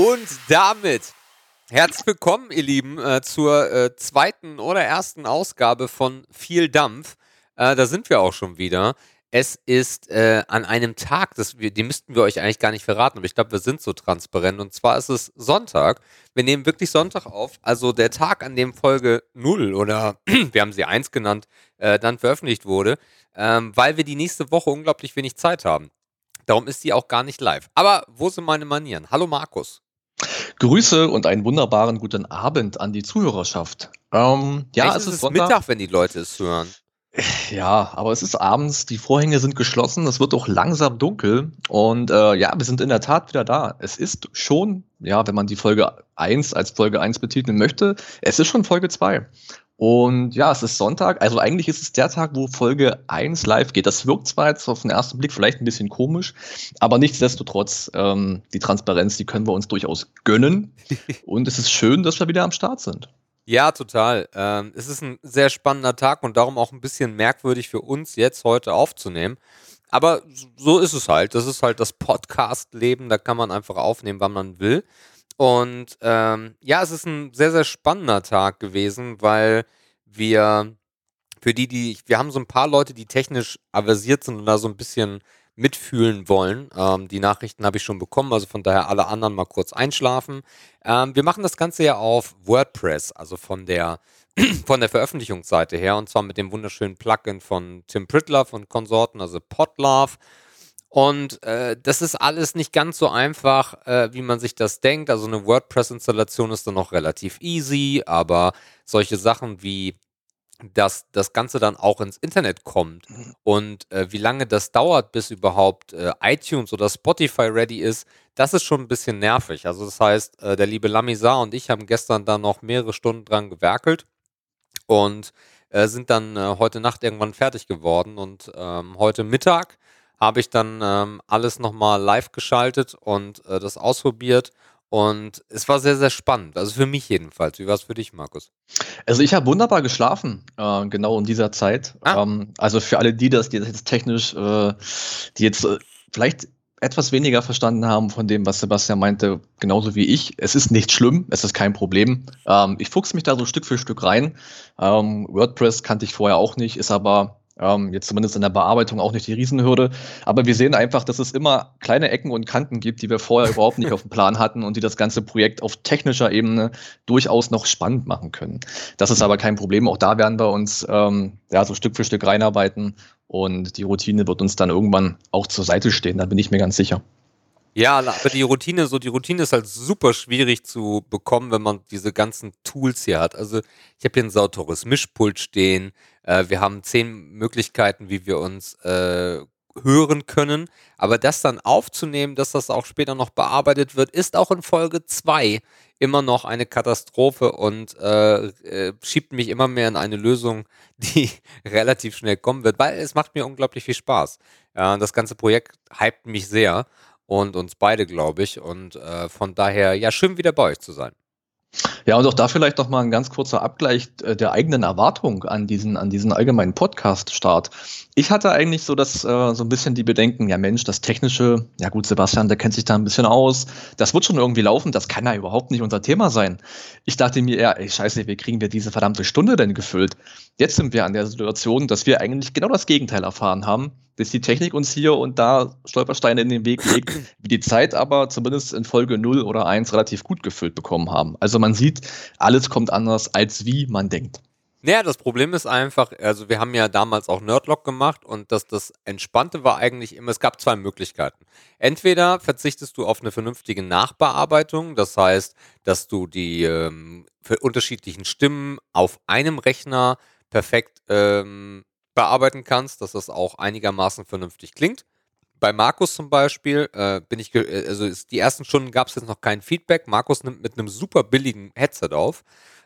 Und damit herzlich willkommen, ihr Lieben, äh, zur äh, zweiten oder ersten Ausgabe von Viel Dampf. Äh, da sind wir auch schon wieder. Es ist äh, an einem Tag, das wir, den müssten wir euch eigentlich gar nicht verraten, aber ich glaube, wir sind so transparent. Und zwar ist es Sonntag. Wir nehmen wirklich Sonntag auf, also der Tag, an dem Folge 0 oder wir haben sie 1 genannt, äh, dann veröffentlicht wurde, ähm, weil wir die nächste Woche unglaublich wenig Zeit haben. Darum ist sie auch gar nicht live. Aber wo sind meine Manieren? Hallo Markus. Grüße und einen wunderbaren guten Abend an die Zuhörerschaft. Ähm, ja, es ist, ist Mittag, wenn die Leute es hören. Ja, aber es ist abends, die Vorhänge sind geschlossen, es wird auch langsam dunkel und äh, ja, wir sind in der Tat wieder da. Es ist schon, ja, wenn man die Folge 1 als Folge 1 betiteln möchte, es ist schon Folge 2. Und ja, es ist Sonntag, also eigentlich ist es der Tag, wo Folge 1 live geht. Das wirkt zwar jetzt auf den ersten Blick vielleicht ein bisschen komisch, aber nichtsdestotrotz, ähm, die Transparenz, die können wir uns durchaus gönnen. und es ist schön, dass wir wieder am Start sind. Ja, total. Ähm, es ist ein sehr spannender Tag und darum auch ein bisschen merkwürdig für uns jetzt heute aufzunehmen. Aber so ist es halt. Das ist halt das Podcast-Leben. Da kann man einfach aufnehmen, wann man will. Und ähm, ja, es ist ein sehr, sehr spannender Tag gewesen, weil wir für die, die, wir haben so ein paar Leute, die technisch aversiert sind und da so ein bisschen mitfühlen wollen. Ähm, die Nachrichten habe ich schon bekommen, also von daher alle anderen mal kurz einschlafen. Ähm, wir machen das Ganze ja auf WordPress, also von der von der Veröffentlichungsseite her und zwar mit dem wunderschönen Plugin von Tim Prittler von Konsorten, also Podlove. Und äh, das ist alles nicht ganz so einfach, äh, wie man sich das denkt. Also eine WordPress-Installation ist dann noch relativ easy, aber solche Sachen wie dass das Ganze dann auch ins Internet kommt mhm. und äh, wie lange das dauert, bis überhaupt äh, iTunes oder Spotify ready ist, das ist schon ein bisschen nervig. Also das heißt, äh, der liebe Lamizar und ich haben gestern da noch mehrere Stunden dran gewerkelt und äh, sind dann heute Nacht irgendwann fertig geworden und ähm, heute Mittag habe ich dann ähm, alles nochmal live geschaltet und äh, das ausprobiert und es war sehr, sehr spannend. Also für mich jedenfalls. Wie war es für dich, Markus? Also ich habe wunderbar geschlafen, äh, genau in dieser Zeit. Ah. Ähm, also für alle die, das, die das jetzt technisch, äh, die jetzt äh, vielleicht etwas weniger verstanden haben von dem, was Sebastian meinte, genauso wie ich. Es ist nicht schlimm, es ist kein Problem. Ähm, ich fuchse mich da so Stück für Stück rein. Ähm, WordPress kannte ich vorher auch nicht, ist aber ähm, jetzt zumindest in der Bearbeitung auch nicht die Riesenhürde. Aber wir sehen einfach, dass es immer kleine Ecken und Kanten gibt, die wir vorher überhaupt nicht auf dem Plan hatten und die das ganze Projekt auf technischer Ebene durchaus noch spannend machen können. Das ist aber kein Problem. Auch da werden wir uns ähm, ja, so Stück für Stück reinarbeiten und die Routine wird uns dann irgendwann auch zur Seite stehen. Da bin ich mir ganz sicher. Ja, aber die Routine, so die Routine ist halt super schwierig zu bekommen, wenn man diese ganzen Tools hier hat. Also ich habe hier ein sauteures Mischpult stehen. Äh, wir haben zehn Möglichkeiten, wie wir uns äh, hören können. Aber das dann aufzunehmen, dass das auch später noch bearbeitet wird, ist auch in Folge 2 immer noch eine Katastrophe und äh, äh, schiebt mich immer mehr in eine Lösung, die relativ schnell kommen wird, weil es macht mir unglaublich viel Spaß. Ja, das ganze Projekt hypt mich sehr und uns beide, glaube ich. Und äh, von daher, ja, schön wieder bei euch zu sein. Ja, und auch da vielleicht noch mal ein ganz kurzer Abgleich äh, der eigenen Erwartung an diesen, an diesen allgemeinen Podcast-Start. Ich hatte eigentlich so das, äh, so ein bisschen die Bedenken, ja Mensch, das Technische, ja gut, Sebastian, der kennt sich da ein bisschen aus, das wird schon irgendwie laufen, das kann ja überhaupt nicht unser Thema sein. Ich dachte mir eher, ey, scheiße, wie kriegen wir diese verdammte Stunde denn gefüllt? Jetzt sind wir an der Situation, dass wir eigentlich genau das Gegenteil erfahren haben dass die Technik uns hier und da Stolpersteine in den Weg legt, wir die Zeit aber zumindest in Folge 0 oder 1 relativ gut gefüllt bekommen haben. Also man sieht, alles kommt anders, als wie man denkt. Naja, das Problem ist einfach, also wir haben ja damals auch Nerdlock gemacht und das, das Entspannte war eigentlich immer, es gab zwei Möglichkeiten. Entweder verzichtest du auf eine vernünftige Nachbearbeitung, das heißt, dass du die ähm, unterschiedlichen Stimmen auf einem Rechner perfekt ähm, bearbeiten kannst, dass das auch einigermaßen vernünftig klingt. Bei Markus zum Beispiel äh, bin ich, äh, also ist, die ersten Stunden gab es jetzt noch kein Feedback. Markus nimmt mit einem super billigen Headset auf.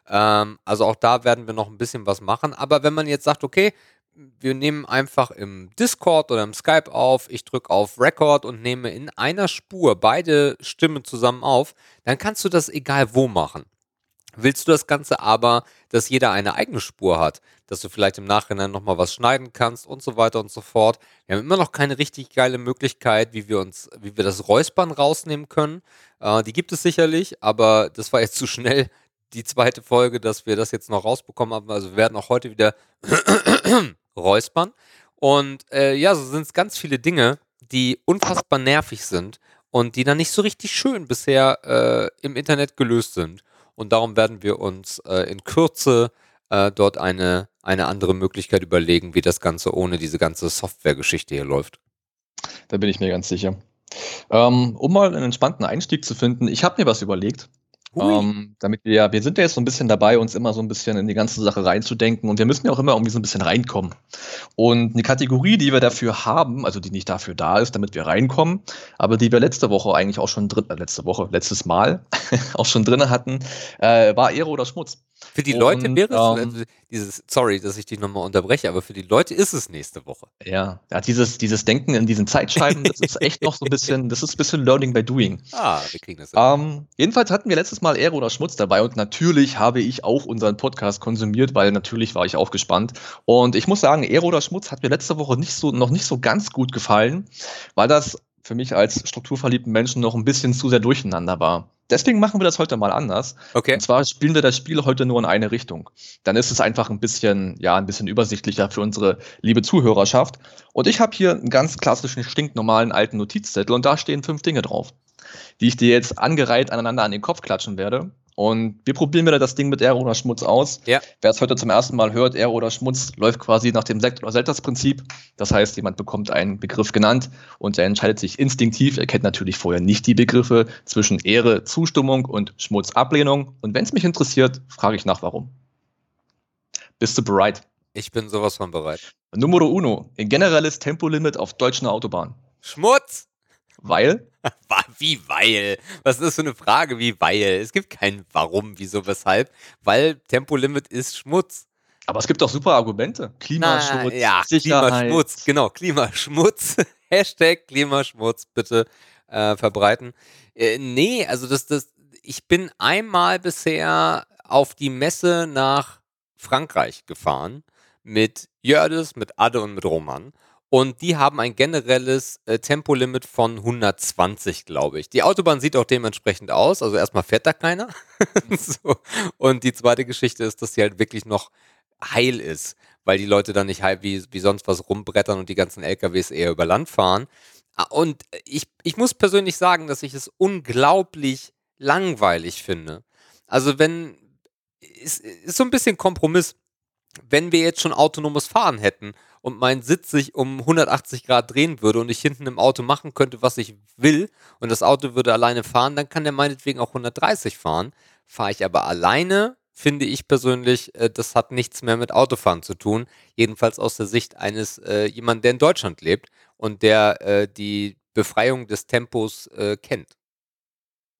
Ähm, also auch da werden wir noch ein bisschen was machen. Aber wenn man jetzt sagt, okay, wir nehmen einfach im Discord oder im Skype auf, ich drücke auf Record und nehme in einer Spur beide Stimmen zusammen auf, dann kannst du das egal wo machen. Willst du das Ganze aber, dass jeder eine eigene Spur hat, dass du vielleicht im Nachhinein nochmal was schneiden kannst und so weiter und so fort. Wir haben immer noch keine richtig geile Möglichkeit, wie wir uns, wie wir das Räuspern rausnehmen können. Äh, die gibt es sicherlich, aber das war jetzt zu schnell, die zweite Folge, dass wir das jetzt noch rausbekommen haben. Also wir werden auch heute wieder räuspern. Und äh, ja, so sind es ganz viele Dinge, die unfassbar nervig sind und die dann nicht so richtig schön bisher äh, im Internet gelöst sind. Und darum werden wir uns äh, in Kürze äh, dort eine, eine andere Möglichkeit überlegen, wie das Ganze ohne diese ganze Software-Geschichte hier läuft. Da bin ich mir ganz sicher. Ähm, um mal einen entspannten Einstieg zu finden, ich habe mir was überlegt. Ähm, damit wir, wir sind ja jetzt so ein bisschen dabei, uns immer so ein bisschen in die ganze Sache reinzudenken und wir müssen ja auch immer irgendwie so ein bisschen reinkommen. Und eine Kategorie, die wir dafür haben, also die nicht dafür da ist, damit wir reinkommen, aber die wir letzte Woche eigentlich auch schon drin, äh, letzte Woche, letztes Mal auch schon drin hatten, äh, war Ehre oder Schmutz. Für die Leute und, wäre es, ähm, dieses, sorry, dass ich dich nochmal unterbreche, aber für die Leute ist es nächste Woche. Ja, ja dieses, dieses Denken in diesen Zeitscheiben, das ist echt noch so ein bisschen, das ist ein bisschen Learning by Doing. Ah, wir kriegen das. Ähm, jedenfalls hatten wir letztes Mal Ehre oder Schmutz dabei und natürlich habe ich auch unseren Podcast konsumiert, weil natürlich war ich auch gespannt. Und ich muss sagen, Ehre oder Schmutz hat mir letzte Woche nicht so, noch nicht so ganz gut gefallen, weil das für mich als strukturverliebten Menschen noch ein bisschen zu sehr durcheinander war. Deswegen machen wir das heute mal anders. Okay. Und zwar spielen wir das Spiel heute nur in eine Richtung. Dann ist es einfach ein bisschen, ja, ein bisschen übersichtlicher für unsere liebe Zuhörerschaft. Und ich habe hier einen ganz klassischen, stinknormalen alten Notizzettel und da stehen fünf Dinge drauf, die ich dir jetzt angereiht aneinander an den Kopf klatschen werde. Und wir probieren wieder das Ding mit Aero oder Schmutz aus. Ja. Wer es heute zum ersten Mal hört, Aero oder Schmutz, läuft quasi nach dem Sekt- oder Selters-Prinzip. Das heißt, jemand bekommt einen Begriff genannt und er entscheidet sich instinktiv. Er kennt natürlich vorher nicht die Begriffe zwischen Ehre, Zustimmung und Schmutz, Ablehnung. Und wenn es mich interessiert, frage ich nach, warum. Bist du bereit? Ich bin sowas von bereit. Numero uno. Ein generelles Tempolimit auf deutschen Autobahnen. Schmutz! Weil? Wie weil? Was ist das für eine Frage? Wie weil? Es gibt kein Warum, wieso, weshalb. Weil Tempolimit ist Schmutz. Aber es gibt auch super Argumente. Klimaschutz, Na, ja, Sicherheit. Klimaschmutz, genau, Klimaschmutz. Hashtag Klimaschmutz bitte äh, verbreiten. Äh, nee, also das, das, ich bin einmal bisher auf die Messe nach Frankreich gefahren mit Jördes, mit Adde und mit Roman. Und die haben ein generelles äh, Tempolimit von 120, glaube ich. Die Autobahn sieht auch dementsprechend aus. Also erstmal fährt da keiner. so. Und die zweite Geschichte ist, dass sie halt wirklich noch heil ist, weil die Leute dann nicht halb wie, wie sonst was rumbrettern und die ganzen LKWs eher über Land fahren. Ah, und ich, ich muss persönlich sagen, dass ich es unglaublich langweilig finde. Also wenn, ist, ist so ein bisschen Kompromiss, wenn wir jetzt schon autonomes Fahren hätten und mein Sitz sich um 180 Grad drehen würde und ich hinten im Auto machen könnte, was ich will und das Auto würde alleine fahren, dann kann der meinetwegen auch 130 fahren. Fahre ich aber alleine, finde ich persönlich, äh, das hat nichts mehr mit Autofahren zu tun. Jedenfalls aus der Sicht eines äh, jemand, der in Deutschland lebt und der äh, die Befreiung des Tempos äh, kennt.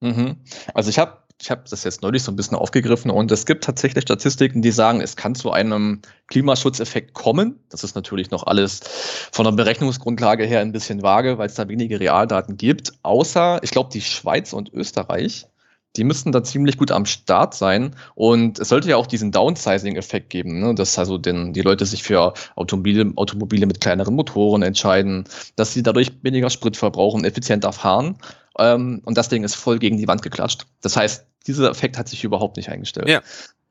Mhm. Also ich habe ich habe das jetzt neulich so ein bisschen aufgegriffen und es gibt tatsächlich Statistiken, die sagen, es kann zu einem Klimaschutzeffekt kommen. Das ist natürlich noch alles von der Berechnungsgrundlage her ein bisschen vage, weil es da wenige Realdaten gibt. Außer, ich glaube, die Schweiz und Österreich, die müssten da ziemlich gut am Start sein. Und es sollte ja auch diesen Downsizing-Effekt geben, ne? dass also den, die Leute sich für Automobile, Automobile mit kleineren Motoren entscheiden, dass sie dadurch weniger Sprit verbrauchen, effizienter fahren. Ähm, und das Ding ist voll gegen die Wand geklatscht. Das heißt, dieser Effekt hat sich überhaupt nicht eingestellt. Ja.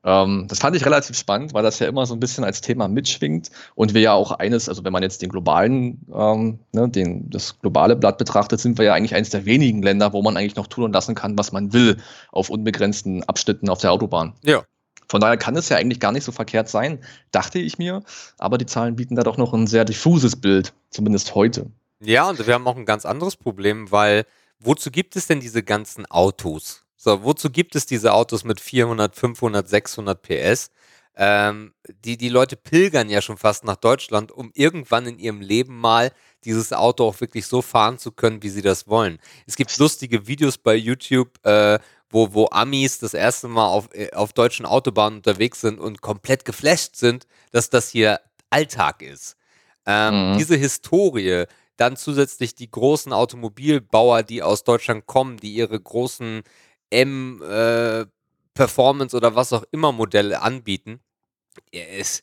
Ähm, das fand ich relativ spannend, weil das ja immer so ein bisschen als Thema mitschwingt und wir ja auch eines, also wenn man jetzt den globalen, ähm, ne, den, das globale Blatt betrachtet, sind wir ja eigentlich eines der wenigen Länder, wo man eigentlich noch tun und lassen kann, was man will, auf unbegrenzten Abschnitten auf der Autobahn. Ja. Von daher kann es ja eigentlich gar nicht so verkehrt sein, dachte ich mir, aber die Zahlen bieten da doch noch ein sehr diffuses Bild, zumindest heute. Ja, und wir haben auch ein ganz anderes Problem, weil wozu gibt es denn diese ganzen Autos? So, wozu gibt es diese Autos mit 400, 500, 600 PS? Ähm, die, die Leute pilgern ja schon fast nach Deutschland, um irgendwann in ihrem Leben mal dieses Auto auch wirklich so fahren zu können, wie sie das wollen. Es gibt lustige Videos bei YouTube, äh, wo, wo Amis das erste Mal auf, äh, auf deutschen Autobahnen unterwegs sind und komplett geflasht sind, dass das hier Alltag ist. Ähm, mhm. Diese Historie, dann zusätzlich die großen Automobilbauer, die aus Deutschland kommen, die ihre großen M, äh, Performance oder was auch immer Modelle anbieten. Es,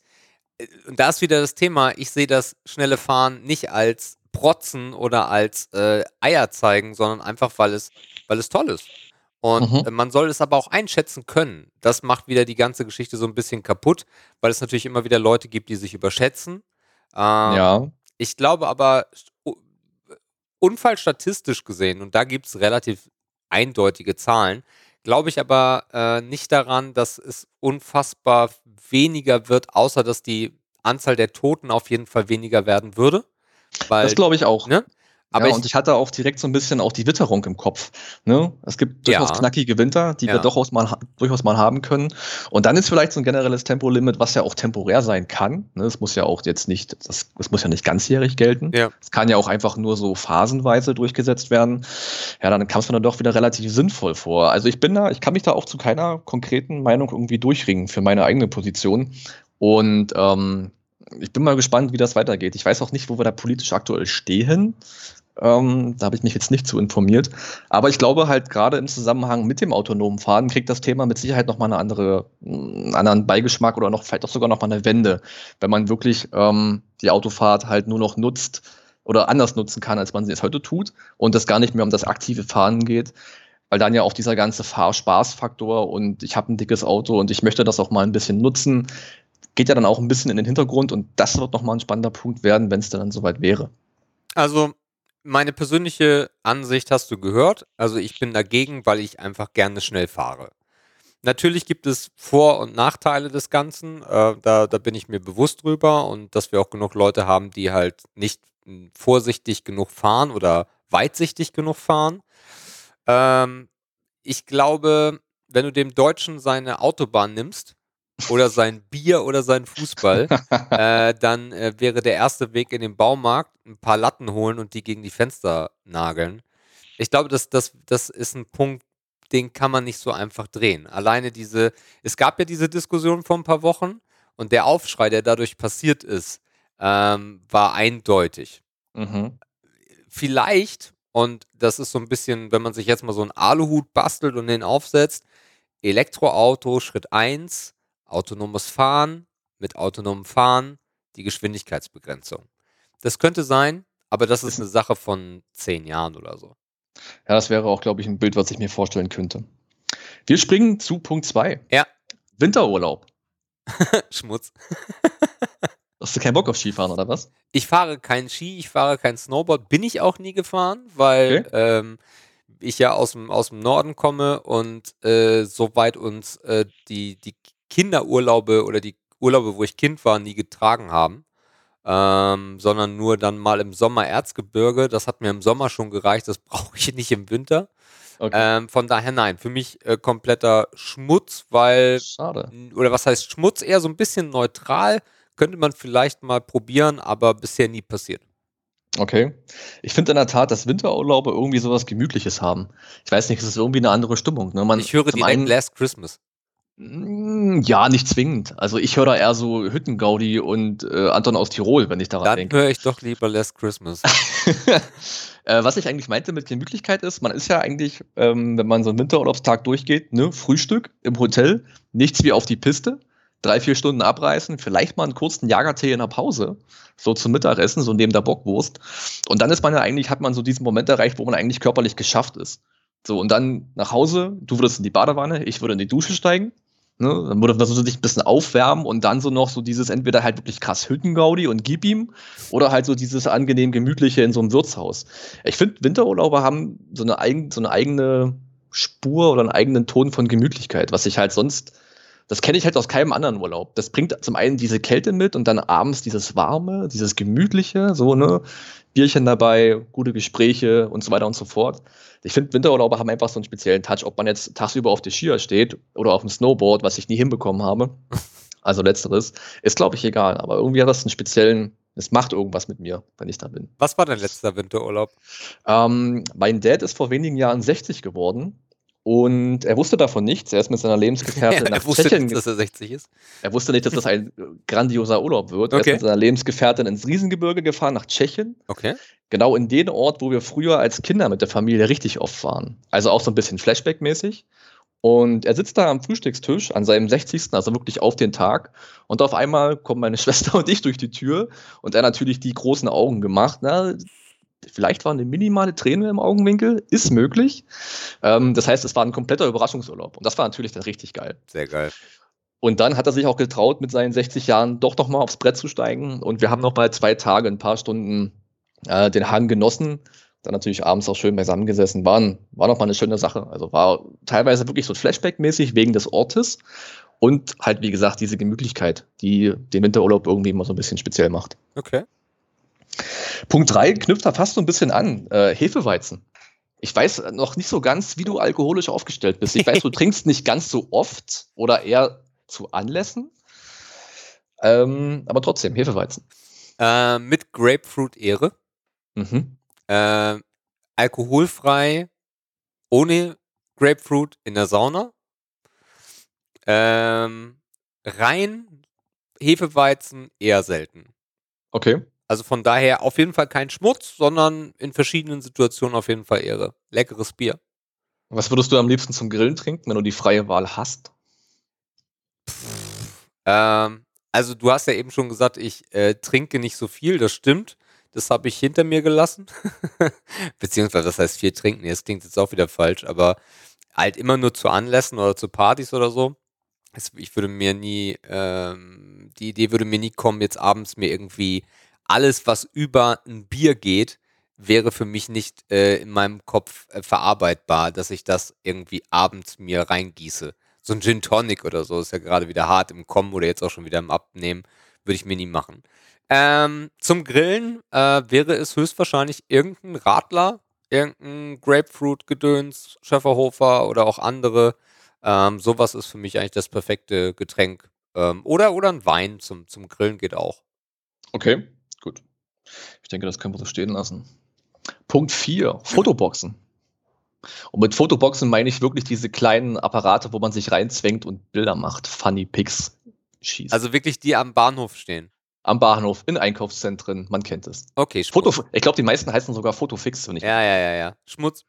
äh, und da ist wieder das Thema, ich sehe das schnelle Fahren nicht als Protzen oder als äh, Eier zeigen, sondern einfach, weil es, weil es toll ist. Und mhm. man soll es aber auch einschätzen können. Das macht wieder die ganze Geschichte so ein bisschen kaputt, weil es natürlich immer wieder Leute gibt, die sich überschätzen. Ähm, ja. Ich glaube aber, unfallstatistisch gesehen, und da gibt es relativ eindeutige Zahlen, glaube ich aber äh, nicht daran, dass es unfassbar weniger wird, außer dass die Anzahl der Toten auf jeden Fall weniger werden würde. Weil, das glaube ich auch. Ne? Aber ja, ich, und ich hatte auch direkt so ein bisschen auch die Witterung im Kopf. Ne? Es gibt durchaus ja. knackige Winter, die ja. wir durchaus mal, durchaus mal haben können. Und dann ist vielleicht so ein generelles Tempolimit, was ja auch temporär sein kann. Ne? Es muss ja auch jetzt nicht, das, das muss ja nicht ganzjährig gelten. Es kann ja auch einfach nur so phasenweise durchgesetzt werden. Ja, dann kam es mir dann doch wieder relativ sinnvoll vor. Also ich bin da, ich kann mich da auch zu keiner konkreten Meinung irgendwie durchringen für meine eigene Position. Und ähm, ich bin mal gespannt, wie das weitergeht. Ich weiß auch nicht, wo wir da politisch aktuell stehen. Ähm, da habe ich mich jetzt nicht zu informiert. Aber ich glaube halt gerade im Zusammenhang mit dem autonomen Fahren kriegt das Thema mit Sicherheit nochmal eine andere, einen anderen Beigeschmack oder noch vielleicht auch sogar nochmal eine Wende, wenn man wirklich ähm, die Autofahrt halt nur noch nutzt oder anders nutzen kann, als man sie es heute tut und es gar nicht mehr um das aktive Fahren geht. Weil dann ja auch dieser ganze Fahrspaßfaktor und ich habe ein dickes Auto und ich möchte das auch mal ein bisschen nutzen, geht ja dann auch ein bisschen in den Hintergrund und das wird nochmal ein spannender Punkt werden, wenn es dann soweit wäre. Also meine persönliche Ansicht hast du gehört. Also ich bin dagegen, weil ich einfach gerne schnell fahre. Natürlich gibt es Vor- und Nachteile des Ganzen. Äh, da, da bin ich mir bewusst drüber und dass wir auch genug Leute haben, die halt nicht hm, vorsichtig genug fahren oder weitsichtig genug fahren. Ähm, ich glaube, wenn du dem Deutschen seine Autobahn nimmst, oder sein Bier oder sein Fußball, äh, dann äh, wäre der erste Weg in den Baumarkt ein paar Latten holen und die gegen die Fenster nageln. Ich glaube, das, das, das ist ein Punkt, den kann man nicht so einfach drehen. Alleine diese, es gab ja diese Diskussion vor ein paar Wochen und der Aufschrei, der dadurch passiert ist, ähm, war eindeutig. Mhm. Vielleicht, und das ist so ein bisschen, wenn man sich jetzt mal so einen Aluhut bastelt und den aufsetzt, Elektroauto Schritt 1, autonomes Fahren, mit autonomem Fahren die Geschwindigkeitsbegrenzung. Das könnte sein, aber das ist eine Sache von zehn Jahren oder so. Ja, das wäre auch, glaube ich, ein Bild, was ich mir vorstellen könnte. Wir springen zu Punkt 2. Ja. Winterurlaub. Schmutz. Hast du keinen Bock auf Skifahren oder was? Ich fahre kein Ski, ich fahre kein Snowboard, bin ich auch nie gefahren, weil okay. ähm, ich ja aus dem, aus dem Norden komme und äh, soweit uns äh, die, die Kinderurlaube oder die Urlaube, wo ich Kind war, nie getragen haben. Ähm, sondern nur dann mal im Sommer Erzgebirge. Das hat mir im Sommer schon gereicht, das brauche ich nicht im Winter. Okay. Ähm, von daher nein, für mich äh, kompletter Schmutz, weil. Schade. Oder was heißt Schmutz? Eher so ein bisschen neutral. Könnte man vielleicht mal probieren, aber bisher nie passiert. Okay. Ich finde in der Tat, dass Winterurlaube irgendwie sowas Gemütliches haben. Ich weiß nicht, es ist irgendwie eine andere Stimmung. Ne? Man, ich höre direkt einen, Last Christmas. Hm, ja, nicht zwingend. Also ich höre da eher so Hüttengaudi und äh, Anton aus Tirol, wenn ich daran Dann denke. Dann höre ich doch lieber Last Christmas. äh, was ich eigentlich meinte mit Gemütlichkeit ist, man ist ja eigentlich, ähm, wenn man so einen Winterurlaubstag durchgeht, ne, Frühstück im Hotel, nichts wie auf die Piste, drei, vier Stunden abreißen, vielleicht mal einen kurzen Jagertee in der Pause, so zum Mittagessen, so neben der Bockwurst. Und dann ist man ja eigentlich, hat man so diesen Moment erreicht, wo man eigentlich körperlich geschafft ist. So, und dann nach Hause, du würdest in die Badewanne, ich würde in die Dusche steigen Ne? Dann würde man sich ein bisschen aufwärmen und dann so noch so dieses entweder halt wirklich krass Hüttengaudi und gib ihm oder halt so dieses angenehm gemütliche in so einem Wirtshaus. Ich finde, Winterurlauber haben so eine, eigen, so eine eigene Spur oder einen eigenen Ton von Gemütlichkeit, was ich halt sonst, das kenne ich halt aus keinem anderen Urlaub. Das bringt zum einen diese Kälte mit und dann abends dieses Warme, dieses Gemütliche, so, ne? Bierchen dabei, gute Gespräche und so weiter und so fort. Ich finde, Winterurlauber haben einfach so einen speziellen Touch, ob man jetzt tagsüber auf der Skier steht oder auf dem Snowboard, was ich nie hinbekommen habe. Also letzteres, ist glaube ich egal, aber irgendwie hat das einen speziellen, es macht irgendwas mit mir, wenn ich da bin. Was war dein letzter Winterurlaub? Ähm, mein Dad ist vor wenigen Jahren 60 geworden und er wusste davon nichts. Er ist mit seiner Lebensgefährtin ja, nach wusste Tschechien. Nicht, dass er 60 ist. Er wusste nicht, dass das ein grandioser Urlaub wird. Okay. Er ist mit seiner Lebensgefährtin ins Riesengebirge gefahren, nach Tschechien. Okay. Genau in den Ort, wo wir früher als Kinder mit der Familie richtig oft waren. Also auch so ein bisschen Flashback-mäßig. Und er sitzt da am Frühstückstisch an seinem 60. also wirklich auf den Tag. Und auf einmal kommen meine Schwester und ich durch die Tür und er natürlich die großen Augen gemacht. Na, vielleicht war eine minimale Träne im Augenwinkel, ist möglich. Ähm, das heißt, es war ein kompletter Überraschungsurlaub. Und das war natürlich dann richtig geil. Sehr geil. Und dann hat er sich auch getraut, mit seinen 60 Jahren doch noch mal aufs Brett zu steigen. Und wir haben noch mal zwei Tage, ein paar Stunden äh, den Hang genossen dann natürlich abends auch schön beisammengesessen waren. War nochmal eine schöne Sache. Also war teilweise wirklich so Flashback-mäßig wegen des Ortes und halt, wie gesagt, diese Gemütlichkeit, die den Winterurlaub irgendwie immer so ein bisschen speziell macht. Okay. Punkt 3 knüpft da fast so ein bisschen an. Äh, Hefeweizen. Ich weiß noch nicht so ganz, wie du alkoholisch aufgestellt bist. Ich weiß, du trinkst nicht ganz so oft oder eher zu Anlässen. Ähm, aber trotzdem, Hefeweizen. Äh, mit Grapefruit-Ehre. Mhm. Äh, alkoholfrei, ohne Grapefruit in der Sauna. Ähm, rein Hefeweizen eher selten. Okay. Also von daher auf jeden Fall kein Schmutz, sondern in verschiedenen Situationen auf jeden Fall Ehre. Leckeres Bier. Was würdest du am liebsten zum Grillen trinken, wenn du die freie Wahl hast? ähm, also du hast ja eben schon gesagt, ich äh, trinke nicht so viel, das stimmt. Das habe ich hinter mir gelassen. Beziehungsweise, das heißt viel trinken. Das klingt jetzt auch wieder falsch, aber halt immer nur zu Anlässen oder zu Partys oder so. Ich würde mir nie, ähm, die Idee würde mir nie kommen, jetzt abends mir irgendwie alles, was über ein Bier geht, wäre für mich nicht äh, in meinem Kopf äh, verarbeitbar, dass ich das irgendwie abends mir reingieße. So ein Gin Tonic oder so ist ja gerade wieder hart im Kommen oder jetzt auch schon wieder im Abnehmen, würde ich mir nie machen. Ähm, zum Grillen äh, wäre es höchstwahrscheinlich irgendein Radler, irgendein Grapefruit-Gedöns, Schäferhofer oder auch andere. Ähm, sowas ist für mich eigentlich das perfekte Getränk. Ähm, oder, oder ein Wein zum, zum Grillen geht auch. Okay, gut. Ich denke, das können wir so stehen lassen. Punkt 4, Fotoboxen. Und mit Fotoboxen meine ich wirklich diese kleinen Apparate, wo man sich reinzwängt und Bilder macht, Funny Pics schießt. Also wirklich die am Bahnhof stehen. Am Bahnhof, in Einkaufszentren, man kennt es. Okay, Foto, Ich glaube, die meisten heißen sogar Fotofix. Wenn ich ja, ja, ja, ja. Schmutz.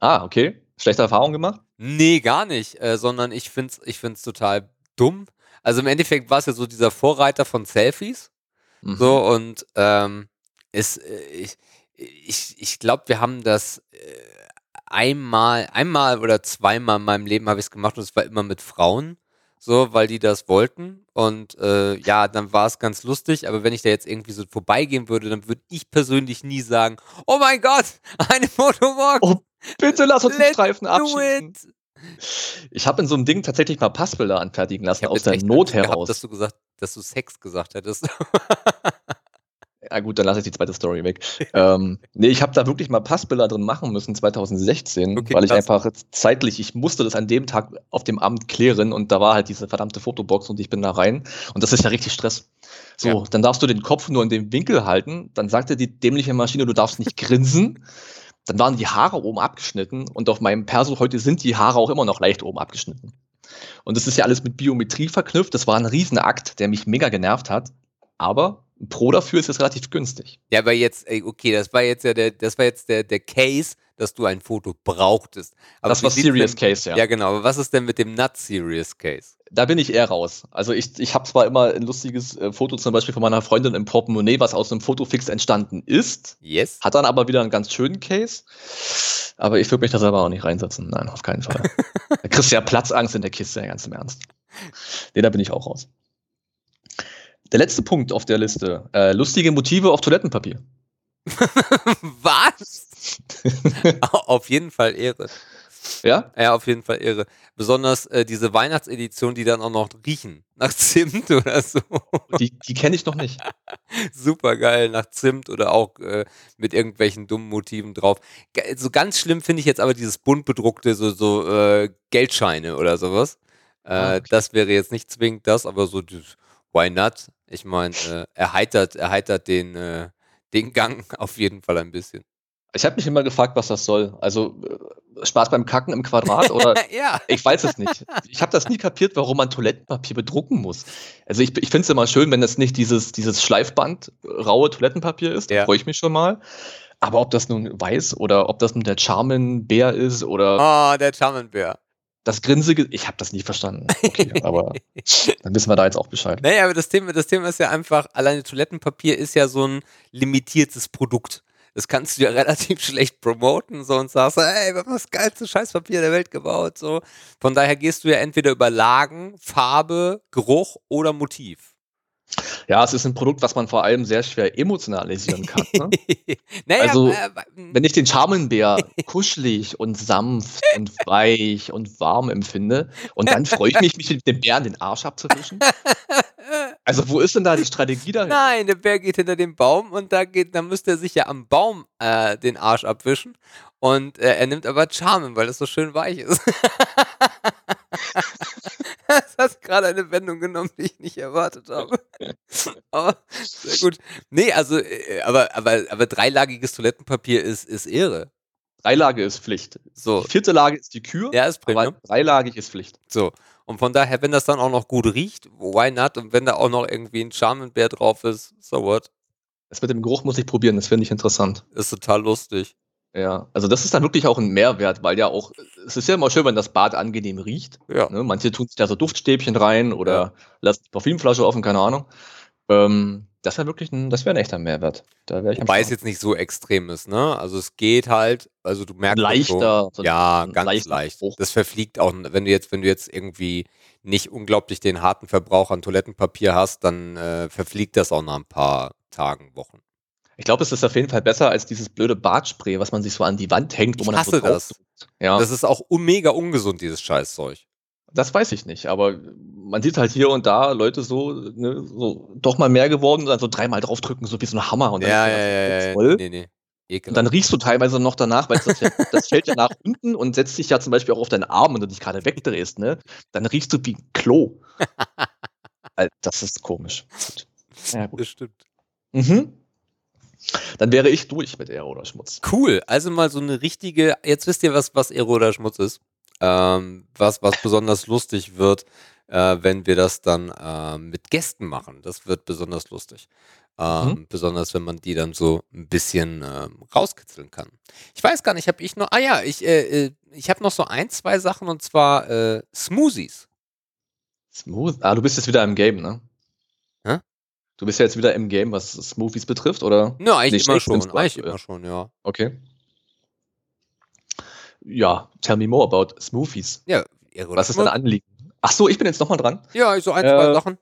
Ah, okay. Schlechte Erfahrung gemacht? Nee, gar nicht. Äh, sondern ich finde es ich find's total dumm. Also im Endeffekt war es ja so dieser Vorreiter von Selfies. Mhm. So, und ähm, ist, äh, ich, ich, ich glaube, wir haben das äh, einmal, einmal oder zweimal in meinem Leben habe ich es gemacht und es war immer mit Frauen so, weil die das wollten. Und äh, ja, dann war es ganz lustig, aber wenn ich da jetzt irgendwie so vorbeigehen würde, dann würde ich persönlich nie sagen, oh mein Gott, eine Fotowalk. Oh, bitte lass uns den Streifen abschießen. Ich habe in so einem Ding tatsächlich mal Passbilder anfertigen lassen, aus der Not heraus. Gehabt, dass du gesagt, dass du Sex gesagt hättest. Ja gut, dann lasse ich die zweite Story weg. ähm, nee, ich habe da wirklich mal Passbilder drin machen müssen 2016, okay, weil ich krass. einfach zeitlich, ich musste das an dem Tag auf dem Amt klären und da war halt diese verdammte Fotobox und ich bin da rein und das ist ja richtig Stress. So, ja. dann darfst du den Kopf nur in dem Winkel halten, dann sagte die dämliche Maschine, du darfst nicht grinsen. Dann waren die Haare oben abgeschnitten und auf meinem Perso heute sind die Haare auch immer noch leicht oben abgeschnitten. Und das ist ja alles mit Biometrie verknüpft. Das war ein Riesenakt, der mich mega genervt hat. Aber Pro dafür ist es relativ günstig. Ja, aber jetzt, okay, das war jetzt ja der, das war jetzt der, der Case, dass du ein Foto brauchtest. Aber das war Serious denn, Case, ja. Ja, genau. Aber was ist denn mit dem Not Serious Case? Da bin ich eher raus. Also ich, ich habe zwar immer ein lustiges äh, Foto zum Beispiel von meiner Freundin im Portemonnaie, was aus einem Fotofix entstanden ist. Yes. Hat dann aber wieder einen ganz schönen Case. Aber ich würde mich da selber auch nicht reinsetzen. Nein, auf keinen Fall. da kriegst du ja Platzangst in der Kiste, ganz im Ernst. Nee, da bin ich auch raus. Der letzte Punkt auf der Liste. Äh, lustige Motive auf Toilettenpapier. Was? auf jeden Fall Ehre. Ja? Ja, auf jeden Fall Ehre. Besonders äh, diese Weihnachtsedition, die dann auch noch riechen. Nach Zimt oder so. Die, die kenne ich noch nicht. Super geil, nach Zimt oder auch äh, mit irgendwelchen dummen Motiven drauf. So ganz schlimm finde ich jetzt aber dieses bunt bedruckte, so, so äh, Geldscheine oder sowas. Äh, ah, okay. Das wäre jetzt nicht zwingend das, aber so why not? Ich meine, äh, erheitert, erheitert den, äh, den Gang auf jeden Fall ein bisschen. Ich habe mich immer gefragt, was das soll. Also äh, Spaß beim Kacken im Quadrat oder ja. ich weiß es nicht. Ich habe das nie kapiert, warum man Toilettenpapier bedrucken muss. Also ich, ich finde es immer schön, wenn das nicht dieses, dieses Schleifband raue Toilettenpapier ist. Da ja. freue ich mich schon mal. Aber ob das nun weiß oder ob das nun der Charmin-Bär ist oder. Oh, der Charmin-Bär. Das Grinsige, ich habe das nie verstanden. Okay, aber dann wissen wir da jetzt auch Bescheid. Naja, aber das Thema, das Thema ist ja einfach, alleine Toilettenpapier ist ja so ein limitiertes Produkt. Das kannst du ja relativ schlecht promoten so und sagst, ey, wir haben das geilste Scheißpapier der Welt gebaut. So. Von daher gehst du ja entweder über Lagen, Farbe, Geruch oder Motiv. Ja, es ist ein Produkt, was man vor allem sehr schwer emotionalisieren kann. Ne? naja, also, äh, wenn ich den Charmenbär kuschelig und sanft und weich und warm empfinde und dann freue ich mich, mich mit dem Bären den Arsch abzuwischen. Also, wo ist denn da die Strategie dahinter? Nein, der Bär geht hinter dem Baum und da geht, da müsste er sich ja am Baum äh, den Arsch abwischen. Und äh, er nimmt aber Charmen, weil das so schön weich ist. das hat gerade eine Wendung genommen, die ich nicht erwartet habe. aber sehr gut. Nee, also, äh, aber, aber, aber dreilagiges Toilettenpapier ist, ist Ehre. Dreilage ist Pflicht. So. Die vierte Lage ist die Kür. Ja, ist Premium. dreilagig ist Pflicht. So. Und von daher, wenn das dann auch noch gut riecht, why not? Und wenn da auch noch irgendwie ein Charmenbär drauf ist, so what? Das mit dem Geruch muss ich probieren, das finde ich interessant. Ist total lustig. Ja, also das ist dann wirklich auch ein Mehrwert, weil ja auch, es ist ja immer schön, wenn das Bad angenehm riecht. Ja. Ne? Manche tun sich da so Duftstäbchen rein oder ja. lassen die Parfümflasche offen, keine Ahnung. Ähm, das wäre wirklich ein, das wäre ein echter Mehrwert. Da ich Wobei es jetzt nicht so extrem ist, ne? Also es geht halt, also du merkst leichter, so, ja, ganz leicht. Bruch. Das verfliegt auch, wenn du jetzt, wenn du jetzt irgendwie nicht unglaublich den harten Verbrauch an Toilettenpapier hast, dann äh, verfliegt das auch nach ein paar Tagen, Wochen. Ich glaube, es ist auf jeden Fall besser als dieses blöde Bartspray, was man sich so an die Wand hängt, wo man das so das. Ja. Das ist auch mega ungesund, dieses Scheißzeug. Das weiß ich nicht, aber man sieht halt hier und da Leute so, ne, so doch mal mehr geworden und dann so dreimal draufdrücken, so wie so ein Hammer und dann ja, ja, ja, ja, voll. Nee, nee. Und dann riechst du teilweise noch danach, weil das, das fällt ja nach unten und setzt sich ja zum Beispiel auch auf deinen Arm, wenn du dich gerade wegdrehst, ne? Dann riechst du wie ein Klo. das ist komisch. Gut. Ja, gut. Das stimmt. Mhm. Dann wäre ich durch mit Ehre oder Schmutz. Cool. Also mal so eine richtige, jetzt wisst ihr, was, was Ehre oder Schmutz ist. Ähm, was, was besonders lustig wird, äh, wenn wir das dann äh, mit Gästen machen. Das wird besonders lustig. Ähm, mhm. Besonders wenn man die dann so ein bisschen ähm, rauskitzeln kann. Ich weiß gar nicht, habe ich noch. Ah ja, ich, äh, äh, ich habe noch so ein, zwei Sachen und zwar äh, Smoothies. Smooth? Ah, du bist jetzt wieder im Game, ne? Du bist ja jetzt wieder im Game, was Smoothies betrifft, oder? Ja, eigentlich immer schon. Eigentlich immer schon, ja. Okay. Ja, tell me more about Smoothies. Ja, was ist dein Anliegen? Ach so, ich bin jetzt nochmal dran. Ja, so ein, zwei äh, Sachen.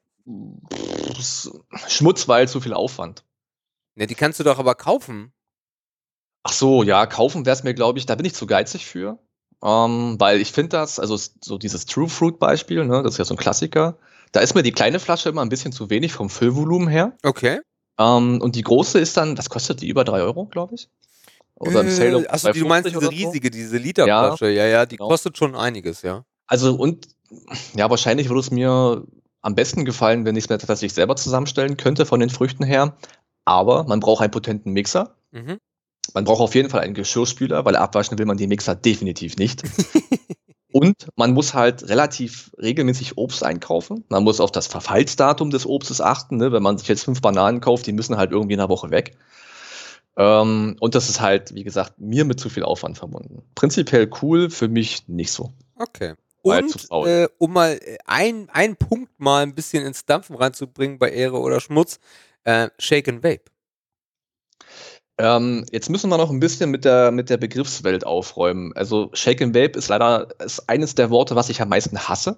Schmutz, weil zu viel Aufwand. Ja, die kannst du doch aber kaufen. Ach so, ja, kaufen wäre es mir, glaube ich, da bin ich zu geizig für. Ähm, weil ich finde das, also so dieses True Fruit Beispiel, ne, das ist ja so ein Klassiker. Da ist mir die kleine Flasche immer ein bisschen zu wenig vom Füllvolumen her. Okay. Ähm, und die große ist dann, das kostet die über 3 Euro, glaube ich. Oder im Sale äh, also du meinst diese riesige, diese Literflasche, ja, ja, ja, die genau. kostet schon einiges, ja. Also und ja, wahrscheinlich würde es mir am besten gefallen, wenn ich es mir tatsächlich selber zusammenstellen könnte von den Früchten her. Aber man braucht einen potenten Mixer. Mhm. Man braucht auf jeden Fall einen Geschirrspüler, weil abwaschen will man die Mixer definitiv nicht. Und man muss halt relativ regelmäßig Obst einkaufen. Man muss auf das Verfallsdatum des Obstes achten. Ne? Wenn man sich jetzt fünf Bananen kauft, die müssen halt irgendwie in einer Woche weg. Ähm, und das ist halt, wie gesagt, mir mit zu viel Aufwand verbunden. Prinzipiell cool, für mich nicht so. Okay. Und äh, um mal ein, einen Punkt mal ein bisschen ins Dampfen reinzubringen bei Ehre oder Schmutz, äh, Shake and Vape. Ähm, jetzt müssen wir noch ein bisschen mit der, mit der Begriffswelt aufräumen. Also Shake and Vape ist leider ist eines der Worte, was ich am meisten hasse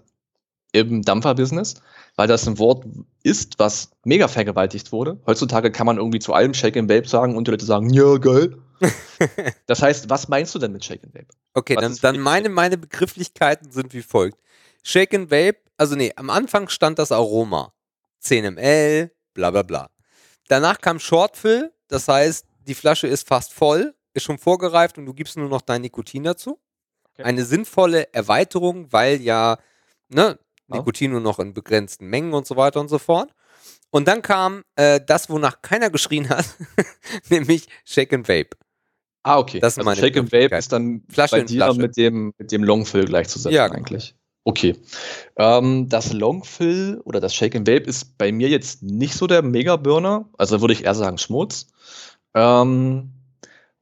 im Dampferbusiness, weil das ein Wort ist, was mega vergewaltigt wurde. Heutzutage kann man irgendwie zu allem Shake and Vape sagen und die Leute sagen, ja, geil. das heißt, was meinst du denn mit Shake and Vape? Okay, dann, dann meine, meine Begrifflichkeiten sind wie folgt. Shake and Vape, also nee, am Anfang stand das Aroma. 10 ml, bla bla bla. Danach kam Shortfill, das heißt, die Flasche ist fast voll, ist schon vorgereift und du gibst nur noch dein Nikotin dazu. Okay. Eine sinnvolle Erweiterung, weil ja ne, Nikotin nur noch in begrenzten Mengen und so weiter und so fort. Und dann kam äh, das, wonach keiner geschrien hat, nämlich Shake and Vape. Ah, okay. Das also Shake and Vape ist dann Flasche bei dir Flasche. mit dem, mit dem Longfill gleichzusetzen ja, genau. eigentlich. Okay. Ähm, das Longfill oder das Shake and Vape ist bei mir jetzt nicht so der Mega-Burner. Also würde ich eher sagen Schmutz. Ähm,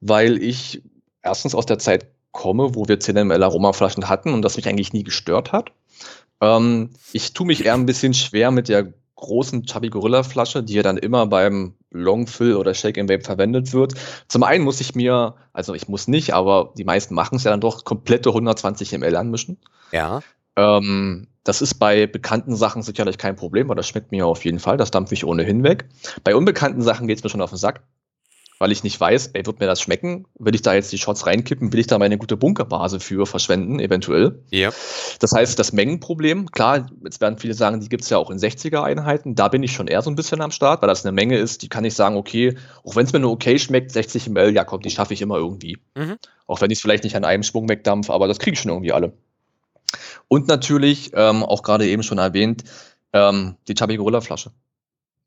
weil ich erstens aus der Zeit komme, wo wir 10 ml Aromaflaschen hatten und das mich eigentlich nie gestört hat. Ähm, ich tue mich eher ein bisschen schwer mit der großen Chubby Gorilla Flasche, die ja dann immer beim Longfill oder Shake and Vape verwendet wird. Zum einen muss ich mir, also ich muss nicht, aber die meisten machen es ja dann doch komplette 120 ml anmischen. Ja. Ähm, das ist bei bekannten Sachen sicherlich kein Problem, weil das schmeckt mir auf jeden Fall. Das dampfe ich ohnehin weg. Bei unbekannten Sachen geht es mir schon auf den Sack weil ich nicht weiß, ey, wird mir das schmecken? Will ich da jetzt die Shots reinkippen? Will ich da meine gute Bunkerbase für verschwenden, eventuell? Ja. Das heißt, das Mengenproblem, klar, jetzt werden viele sagen, die gibt es ja auch in 60er-Einheiten. Da bin ich schon eher so ein bisschen am Start, weil das eine Menge ist, die kann ich sagen, okay, auch wenn es mir nur okay schmeckt, 60 ml, ja komm, die schaffe ich immer irgendwie. Mhm. Auch wenn ich es vielleicht nicht an einem Schwung wegdampfe, aber das kriege ich schon irgendwie alle. Und natürlich, ähm, auch gerade eben schon erwähnt, ähm, die Chubby Gorilla Flasche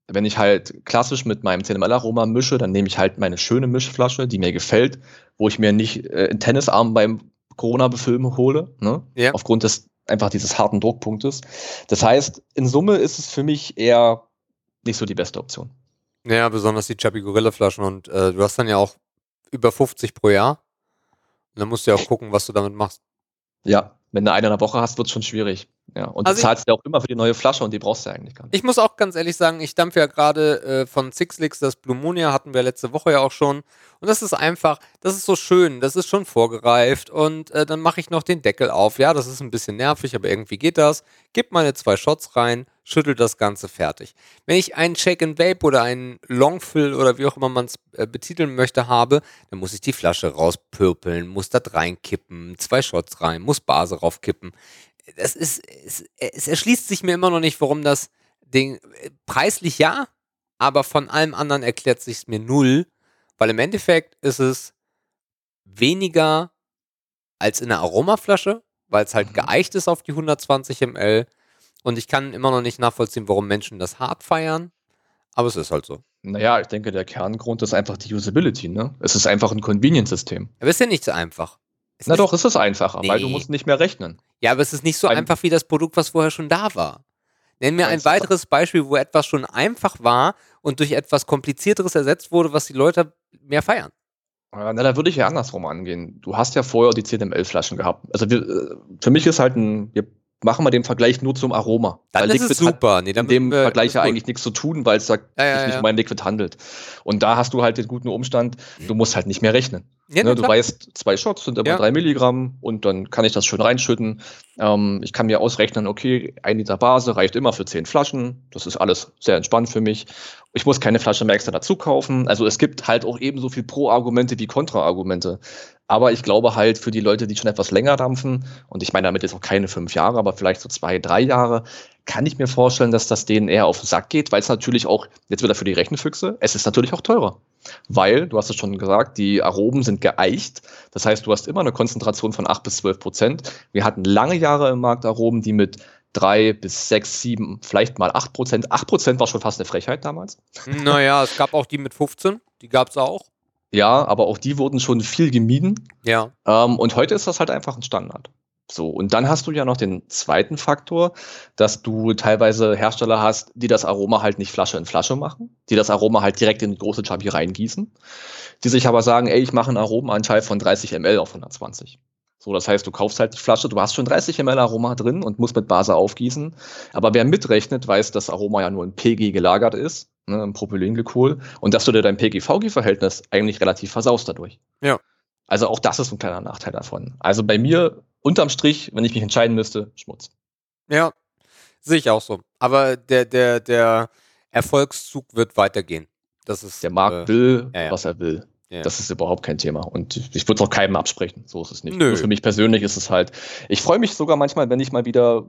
wenn ich halt klassisch mit meinem CNML-Aroma mische, dann nehme ich halt meine schöne Mischflasche, die mir gefällt, wo ich mir nicht äh, einen Tennisarm beim Corona-Befilmen hole, ne? ja. aufgrund des einfach dieses harten Druckpunktes. Das heißt, in Summe ist es für mich eher nicht so die beste Option. Ja, besonders die Chubby Gorilla Flaschen und äh, du hast dann ja auch über 50 pro Jahr. Und dann musst du ja auch gucken, was du damit machst. Ja, wenn du eine in der Woche hast, wird es schon schwierig. Ja, und also du zahlst ja auch immer für die neue Flasche und die brauchst du ja eigentlich gar nicht. Ich muss auch ganz ehrlich sagen, ich dampfe ja gerade äh, von Sixlix das Blue Monia, hatten wir letzte Woche ja auch schon. Und das ist einfach, das ist so schön, das ist schon vorgereift. Und äh, dann mache ich noch den Deckel auf. Ja, das ist ein bisschen nervig, aber irgendwie geht das. Gib meine zwei Shots rein, schüttel das Ganze fertig. Wenn ich einen Shake and Vape oder einen Longfill oder wie auch immer man es äh, betiteln möchte habe, dann muss ich die Flasche rauspürpeln, muss das reinkippen, zwei Shots rein, muss Base raufkippen das ist, es, es erschließt sich mir immer noch nicht, warum das Ding, preislich ja, aber von allem anderen erklärt sich mir null, weil im Endeffekt ist es weniger als in einer Aromaflasche, weil es halt mhm. geeicht ist auf die 120 ml und ich kann immer noch nicht nachvollziehen, warum Menschen das hart feiern, aber es ist halt so. Naja, ich denke, der Kerngrund ist einfach die Usability, ne? Es ist einfach ein Convenience-System. Aber es ist ja nicht so einfach. Es Na doch, ist es einfacher, nee. weil du musst nicht mehr rechnen. Ja, aber es ist nicht so ein einfach wie das Produkt, was vorher schon da war. Nenn mir ein weiteres Beispiel, wo etwas schon einfach war und durch etwas Komplizierteres ersetzt wurde, was die Leute mehr feiern. Na, da würde ich ja andersrum angehen. Du hast ja vorher die CDML-Flaschen gehabt. Also wir, äh, für mich ist halt ein, wir machen wir den Vergleich nur zum Aroma. Dann weil ist Liquid es super. Nee, in dem Vergleich ja eigentlich nichts zu tun, weil es da ja, ja, sich nicht um ein Liquid handelt. Und da hast du halt den guten Umstand, du musst halt nicht mehr rechnen. Ne, du weißt, zwei Shots sind immer drei Milligramm und dann kann ich das schön reinschütten. Ähm, ich kann mir ausrechnen, okay, ein Liter Base reicht immer für zehn Flaschen. Das ist alles sehr entspannt für mich. Ich muss keine Flasche mehr extra dazu kaufen. Also es gibt halt auch ebenso viel Pro-Argumente wie Kontra-Argumente. Aber ich glaube halt für die Leute, die schon etwas länger dampfen, und ich meine damit jetzt auch keine fünf Jahre, aber vielleicht so zwei, drei Jahre, kann ich mir vorstellen, dass das denen eher auf den Sack geht, weil es natürlich auch, jetzt wieder für die Rechenfüchse, es ist natürlich auch teurer. Weil, du hast es schon gesagt, die Aromen sind geeicht. Das heißt, du hast immer eine Konzentration von acht bis zwölf Prozent. Wir hatten lange Jahre im Markt Aromen, die mit drei bis sechs, sieben, vielleicht mal acht Prozent. Acht Prozent war schon fast eine Frechheit damals. Naja, es gab auch die mit 15, die gab es auch. Ja, aber auch die wurden schon viel gemieden. Ja. Ähm, und heute ist das halt einfach ein Standard. So, und dann hast du ja noch den zweiten Faktor, dass du teilweise Hersteller hast, die das Aroma halt nicht Flasche in Flasche machen, die das Aroma halt direkt in die große Chubby reingießen, die sich aber sagen, ey, ich mache einen Aromenanteil von 30 ml auf 120. So, das heißt, du kaufst halt die Flasche, du hast schon 30 ml Aroma drin und musst mit Base aufgießen. Aber wer mitrechnet, weiß, dass Aroma ja nur in PG gelagert ist, ne, im Propylenglykol, und dass du dir dein PG-VG-Verhältnis eigentlich relativ versaust dadurch. Ja. Also auch das ist ein kleiner Nachteil davon. Also bei mir unterm Strich, wenn ich mich entscheiden müsste, Schmutz. Ja, sehe ich auch so. Aber der, der, der Erfolgszug wird weitergehen. Das ist, der Markt äh, will, ja, ja. was er will. Ja. Das ist überhaupt kein Thema. Und ich würde es auch keinem absprechen. So ist es nicht. Nö. Für mich persönlich ist es halt. Ich freue mich sogar manchmal, wenn ich mal wieder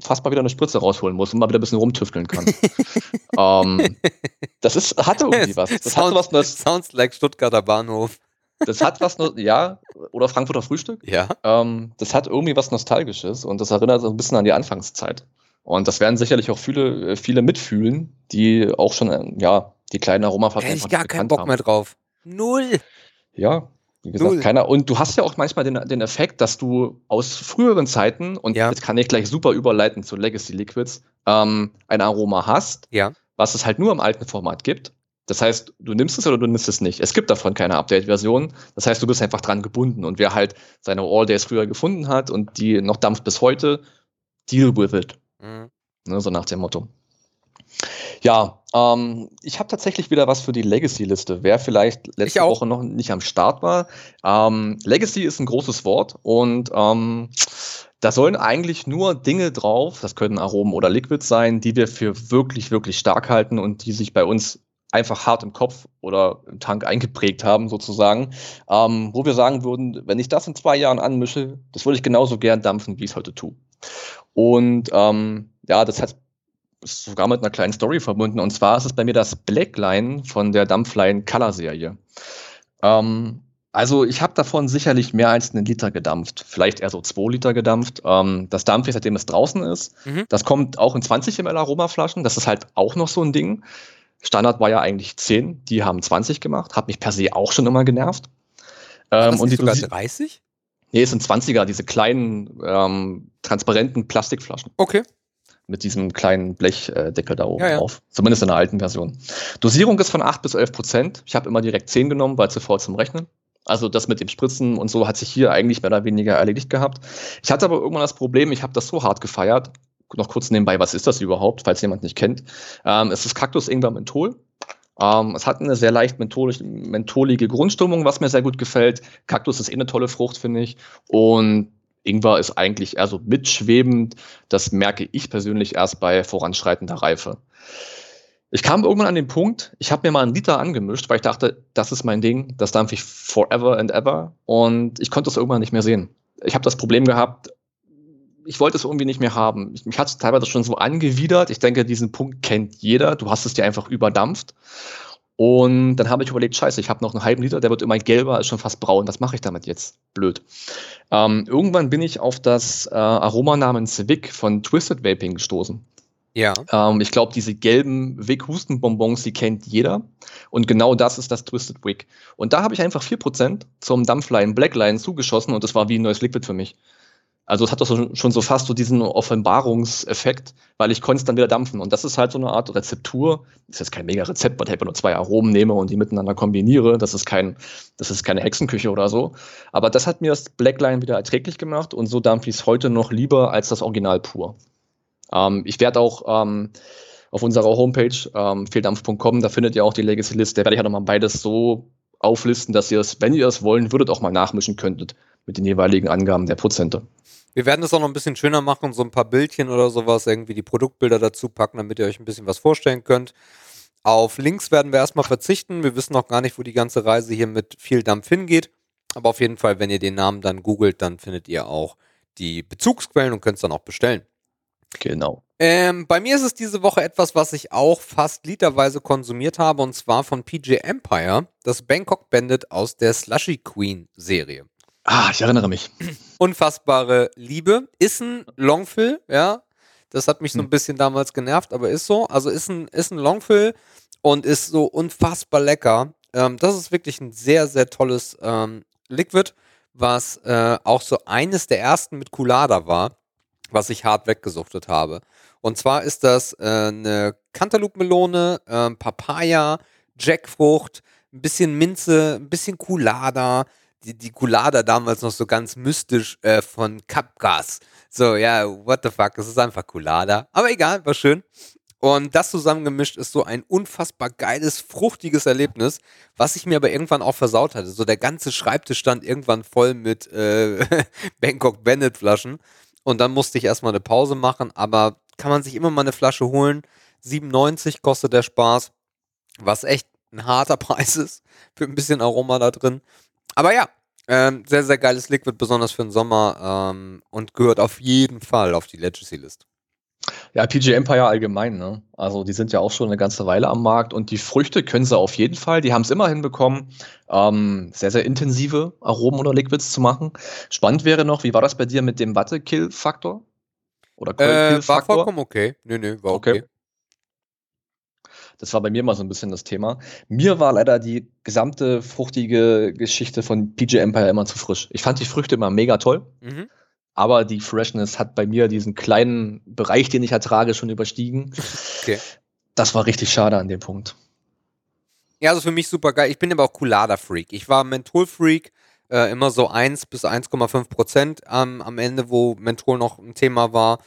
fast mal wieder eine Spritze rausholen muss und mal wieder ein bisschen rumtüfteln kann. ähm, das ist, hatte irgendwie was. Das sounds, hatte was. Das, sounds like Stuttgarter Bahnhof. Das hat was, ja, oder Frankfurter Frühstück. Ja. Ähm, das hat irgendwie was Nostalgisches und das erinnert so ein bisschen an die Anfangszeit. Und das werden sicherlich auch viele, viele mitfühlen, die auch schon, äh, ja, die kleinen Aromafabriken. Hätte ich gar keinen Bock haben. mehr drauf. Null. Ja, wie gesagt, Null. keiner. Und du hast ja auch manchmal den, den Effekt, dass du aus früheren Zeiten, und ja. jetzt kann ich gleich super überleiten zu Legacy Liquids, ähm, ein Aroma hast, ja. was es halt nur im alten Format gibt. Das heißt, du nimmst es oder du nimmst es nicht. Es gibt davon keine Update-Version. Das heißt, du bist einfach dran gebunden. Und wer halt seine All-Days früher gefunden hat und die noch dampft bis heute, deal with it. Mhm. Ne, so nach dem Motto. Ja, ähm, ich habe tatsächlich wieder was für die Legacy-Liste. Wer vielleicht letzte Woche noch nicht am Start war. Ähm, Legacy ist ein großes Wort und ähm, da sollen eigentlich nur Dinge drauf, das können Aromen oder Liquids sein, die wir für wirklich, wirklich stark halten und die sich bei uns einfach hart im Kopf oder im Tank eingeprägt haben, sozusagen, ähm, wo wir sagen würden, wenn ich das in zwei Jahren anmische, das würde ich genauso gern dampfen, wie ich es heute tue. Und ähm, ja, das hat sogar mit einer kleinen Story verbunden. Und zwar ist es bei mir das Blackline von der Dampfline Color Serie. Ähm, also ich habe davon sicherlich mehr als einen Liter gedampft, vielleicht eher so zwei Liter gedampft. Ähm, das dampfe ich, seitdem es draußen ist. Mhm. Das kommt auch in 20 ml Aromaflaschen. Das ist halt auch noch so ein Ding. Standard war ja eigentlich 10, die haben 20 gemacht, hat mich per se auch schon immer genervt. Ähm, und die sogar 30? Nee, es sind 20er, diese kleinen ähm, transparenten Plastikflaschen. Okay. Mit diesem kleinen Blechdeckel da oben ja, ja. drauf. Zumindest in der alten Version. Dosierung ist von 8 bis 11 Prozent. Ich habe immer direkt 10 genommen, weil zu faul zum Rechnen. Also das mit dem Spritzen und so hat sich hier eigentlich mehr oder weniger erledigt gehabt. Ich hatte aber irgendwann das Problem, ich habe das so hart gefeiert, noch kurz nebenbei, was ist das überhaupt, falls jemand nicht kennt. Ähm, es ist Kaktus Ingwer Menthol. Ähm, es hat eine sehr leicht mentholige Grundstimmung, was mir sehr gut gefällt. Kaktus ist eh eine tolle Frucht, finde ich. Und Ingwer ist eigentlich eher so mitschwebend. Das merke ich persönlich erst bei voranschreitender Reife. Ich kam irgendwann an den Punkt, ich habe mir mal einen Liter angemischt, weil ich dachte, das ist mein Ding, das dampfe ich forever and ever. Und ich konnte es irgendwann nicht mehr sehen. Ich habe das Problem gehabt, ich wollte es irgendwie nicht mehr haben. Ich, mich hat es teilweise schon so angewidert. Ich denke, diesen Punkt kennt jeder. Du hast es dir einfach überdampft. Und dann habe ich überlegt, scheiße, ich habe noch einen halben Liter, der wird immer gelber, ist schon fast braun. Was mache ich damit jetzt? Blöd. Ähm, irgendwann bin ich auf das äh, Aroma namens Wick von Twisted Vaping gestoßen. Ja. Ähm, ich glaube, diese gelben Wick-Hustenbonbons, die kennt jeder. Und genau das ist das Twisted Wick. Und da habe ich einfach 4% zum Dampfline Blackline zugeschossen und das war wie ein neues Liquid für mich. Also es hat doch schon so fast so diesen Offenbarungseffekt, weil ich konnte es dann wieder dampfen. Und das ist halt so eine Art Rezeptur. Das ist jetzt kein mega Rezept, weil ich einfach nur zwei Aromen nehme und die miteinander kombiniere. Das ist kein, das ist keine Hexenküche oder so. Aber das hat mir das Blackline wieder erträglich gemacht und so dampfe ich es heute noch lieber als das Original pur. Ähm, ich werde auch ähm, auf unserer Homepage ähm, fehldampf.com, da findet ihr auch die Legacy List. Da werde ich halt nochmal beides so auflisten, dass ihr es, wenn ihr es wollen würdet, auch mal nachmischen könntet mit den jeweiligen Angaben der Prozente. Wir werden es auch noch ein bisschen schöner machen, so ein paar Bildchen oder sowas, irgendwie die Produktbilder dazu packen, damit ihr euch ein bisschen was vorstellen könnt. Auf Links werden wir erstmal verzichten. Wir wissen noch gar nicht, wo die ganze Reise hier mit viel Dampf hingeht. Aber auf jeden Fall, wenn ihr den Namen dann googelt, dann findet ihr auch die Bezugsquellen und könnt es dann auch bestellen. Genau. Ähm, bei mir ist es diese Woche etwas, was ich auch fast literweise konsumiert habe, und zwar von PJ Empire, das Bangkok Bandit aus der Slushy Queen Serie. Ah, ich erinnere mich. Unfassbare Liebe. Ist ein Longfill, ja. Das hat mich so ein hm. bisschen damals genervt, aber ist so. Also ist ein, ist ein Longfill und ist so unfassbar lecker. Ähm, das ist wirklich ein sehr, sehr tolles ähm, Liquid, was äh, auch so eines der ersten mit Culada war, was ich hart weggesuchtet habe. Und zwar ist das äh, eine Cantaloupe-Melone, äh, Papaya, Jackfrucht, ein bisschen Minze, ein bisschen Culada, die, die Culada damals noch so ganz mystisch äh, von Capgas. So, ja, what the fuck, es ist einfach Culada. Aber egal, war schön. Und das zusammengemischt ist so ein unfassbar geiles, fruchtiges Erlebnis, was ich mir aber irgendwann auch versaut hatte. So der ganze Schreibtisch stand irgendwann voll mit äh, Bangkok Bennett Flaschen. Und dann musste ich erstmal eine Pause machen, aber kann man sich immer mal eine Flasche holen. 97 kostet der Spaß, was echt ein harter Preis ist für ein bisschen Aroma da drin. Aber ja, ähm, sehr, sehr geiles Liquid, besonders für den Sommer ähm, und gehört auf jeden Fall auf die Legacy-List. Ja, PG Empire allgemein, ne? Also die sind ja auch schon eine ganze Weile am Markt und die Früchte können sie auf jeden Fall. Die haben es immer hinbekommen, ähm, sehr, sehr intensive Aromen oder Liquids zu machen. Spannend wäre noch, wie war das bei dir mit dem Watte-Kill-Faktor? Oder Cold-Kill-Faktor? Äh, war vollkommen okay. Nö, nö, war okay. okay. Das war bei mir mal so ein bisschen das Thema. Mir war leider die gesamte fruchtige Geschichte von PJ Empire immer zu frisch. Ich fand die Früchte immer mega toll. Mhm. Aber die Freshness hat bei mir diesen kleinen Bereich, den ich ertrage, schon überstiegen. Okay. Das war richtig schade an dem Punkt. Ja, also für mich super geil. Ich bin aber auch Coulada-Freak. Ich war Menthol-Freak, äh, immer so 1 bis 1,5 Prozent ähm, am Ende, wo Menthol noch ein Thema war.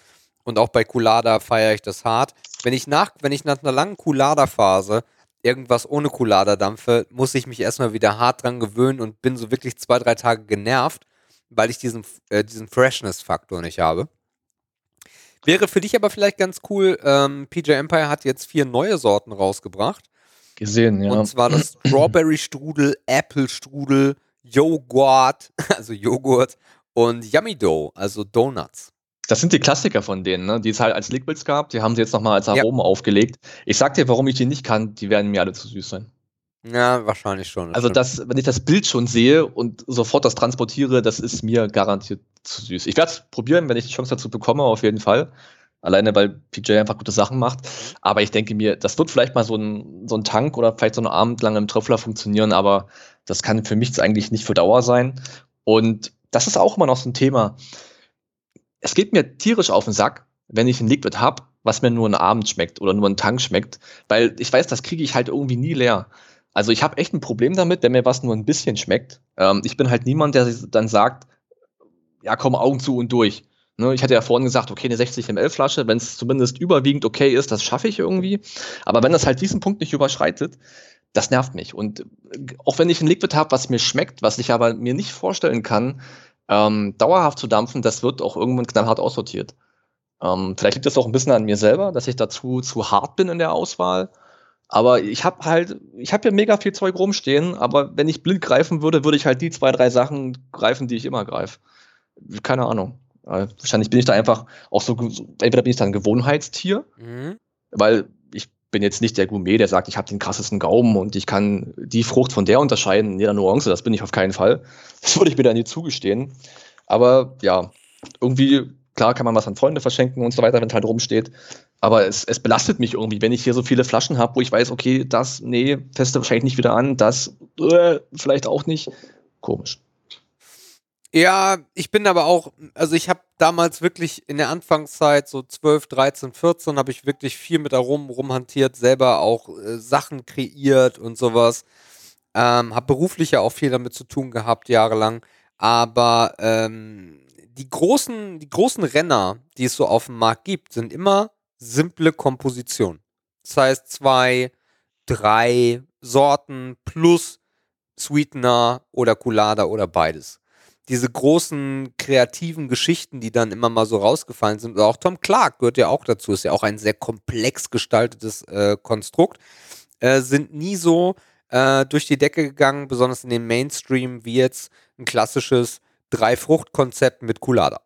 Und auch bei Coulada feiere ich das hart. Wenn ich nach, wenn ich nach einer langen Coulada-Phase irgendwas ohne Coulada dampfe, muss ich mich erstmal wieder hart dran gewöhnen und bin so wirklich zwei, drei Tage genervt, weil ich diesen, äh, diesen Freshness-Faktor nicht habe. Wäre für dich aber vielleicht ganz cool, ähm, PJ Empire hat jetzt vier neue Sorten rausgebracht. Gesehen, ja. Und zwar das Strawberry Strudel, Apple Strudel, Joghurt, also Joghurt und Yummy Dough, also Donuts. Das sind die Klassiker von denen, ne? die es halt als Liquids gab. Die haben sie jetzt nochmal als Aromen ja. aufgelegt. Ich sag dir, warum ich die nicht kann. Die werden mir alle zu süß sein. Ja, wahrscheinlich schon. Also, das, wenn ich das Bild schon sehe und sofort das transportiere, das ist mir garantiert zu süß. Ich werde es probieren, wenn ich die Chance dazu bekomme, auf jeden Fall. Alleine, weil PJ einfach gute Sachen macht. Aber ich denke mir, das wird vielleicht mal so ein, so ein Tank oder vielleicht so einen Abend lang im Tröffler funktionieren, aber das kann für mich eigentlich nicht für Dauer sein. Und das ist auch immer noch so ein Thema. Es geht mir tierisch auf den Sack, wenn ich ein Liquid habe, was mir nur einen Abend schmeckt oder nur einen Tank schmeckt, weil ich weiß, das kriege ich halt irgendwie nie leer. Also ich habe echt ein Problem damit, wenn mir was nur ein bisschen schmeckt. Ähm, ich bin halt niemand, der dann sagt, ja komm, Augen zu und durch. Ne, ich hatte ja vorhin gesagt, okay, eine 60 ml Flasche, wenn es zumindest überwiegend okay ist, das schaffe ich irgendwie. Aber wenn das halt diesen Punkt nicht überschreitet, das nervt mich. Und auch wenn ich ein Liquid habe, was mir schmeckt, was ich aber mir nicht vorstellen kann, ähm, dauerhaft zu dampfen, das wird auch irgendwann knallhart aussortiert. Ähm, vielleicht liegt das auch ein bisschen an mir selber, dass ich dazu zu hart bin in der Auswahl. Aber ich habe halt, ich habe ja mega viel Zeug rumstehen, aber wenn ich blind greifen würde, würde ich halt die zwei, drei Sachen greifen, die ich immer greife. Keine Ahnung. Äh, wahrscheinlich bin ich da einfach auch so, entweder bin ich da ein Gewohnheitstier, mhm. weil ich bin jetzt nicht der Gourmet, der sagt, ich habe den krassesten Gaumen und ich kann die Frucht von der unterscheiden in jeder Nuance. Das bin ich auf keinen Fall. Das würde ich mir da nie zugestehen. Aber ja, irgendwie, klar kann man was an Freunde verschenken und so weiter, wenn es halt rumsteht. Aber es, es belastet mich irgendwie, wenn ich hier so viele Flaschen habe, wo ich weiß, okay, das, nee, feste wahrscheinlich nicht wieder an, das, äh, vielleicht auch nicht. Komisch. Ja, ich bin aber auch, also ich habe damals wirklich in der Anfangszeit, so 12, 13, 14, habe ich wirklich viel mit Aromen rumhantiert, selber auch äh, Sachen kreiert und sowas. Ähm, habe beruflich ja auch viel damit zu tun gehabt, jahrelang. Aber ähm, die, großen, die großen Renner, die es so auf dem Markt gibt, sind immer simple Kompositionen. Das heißt, zwei, drei Sorten plus Sweetener oder Coulada oder beides diese großen kreativen Geschichten, die dann immer mal so rausgefallen sind, oder auch Tom Clark gehört ja auch dazu, ist ja auch ein sehr komplex gestaltetes äh, Konstrukt, äh, sind nie so äh, durch die Decke gegangen, besonders in den Mainstream, wie jetzt ein klassisches Drei-Frucht-Konzept mit Culada.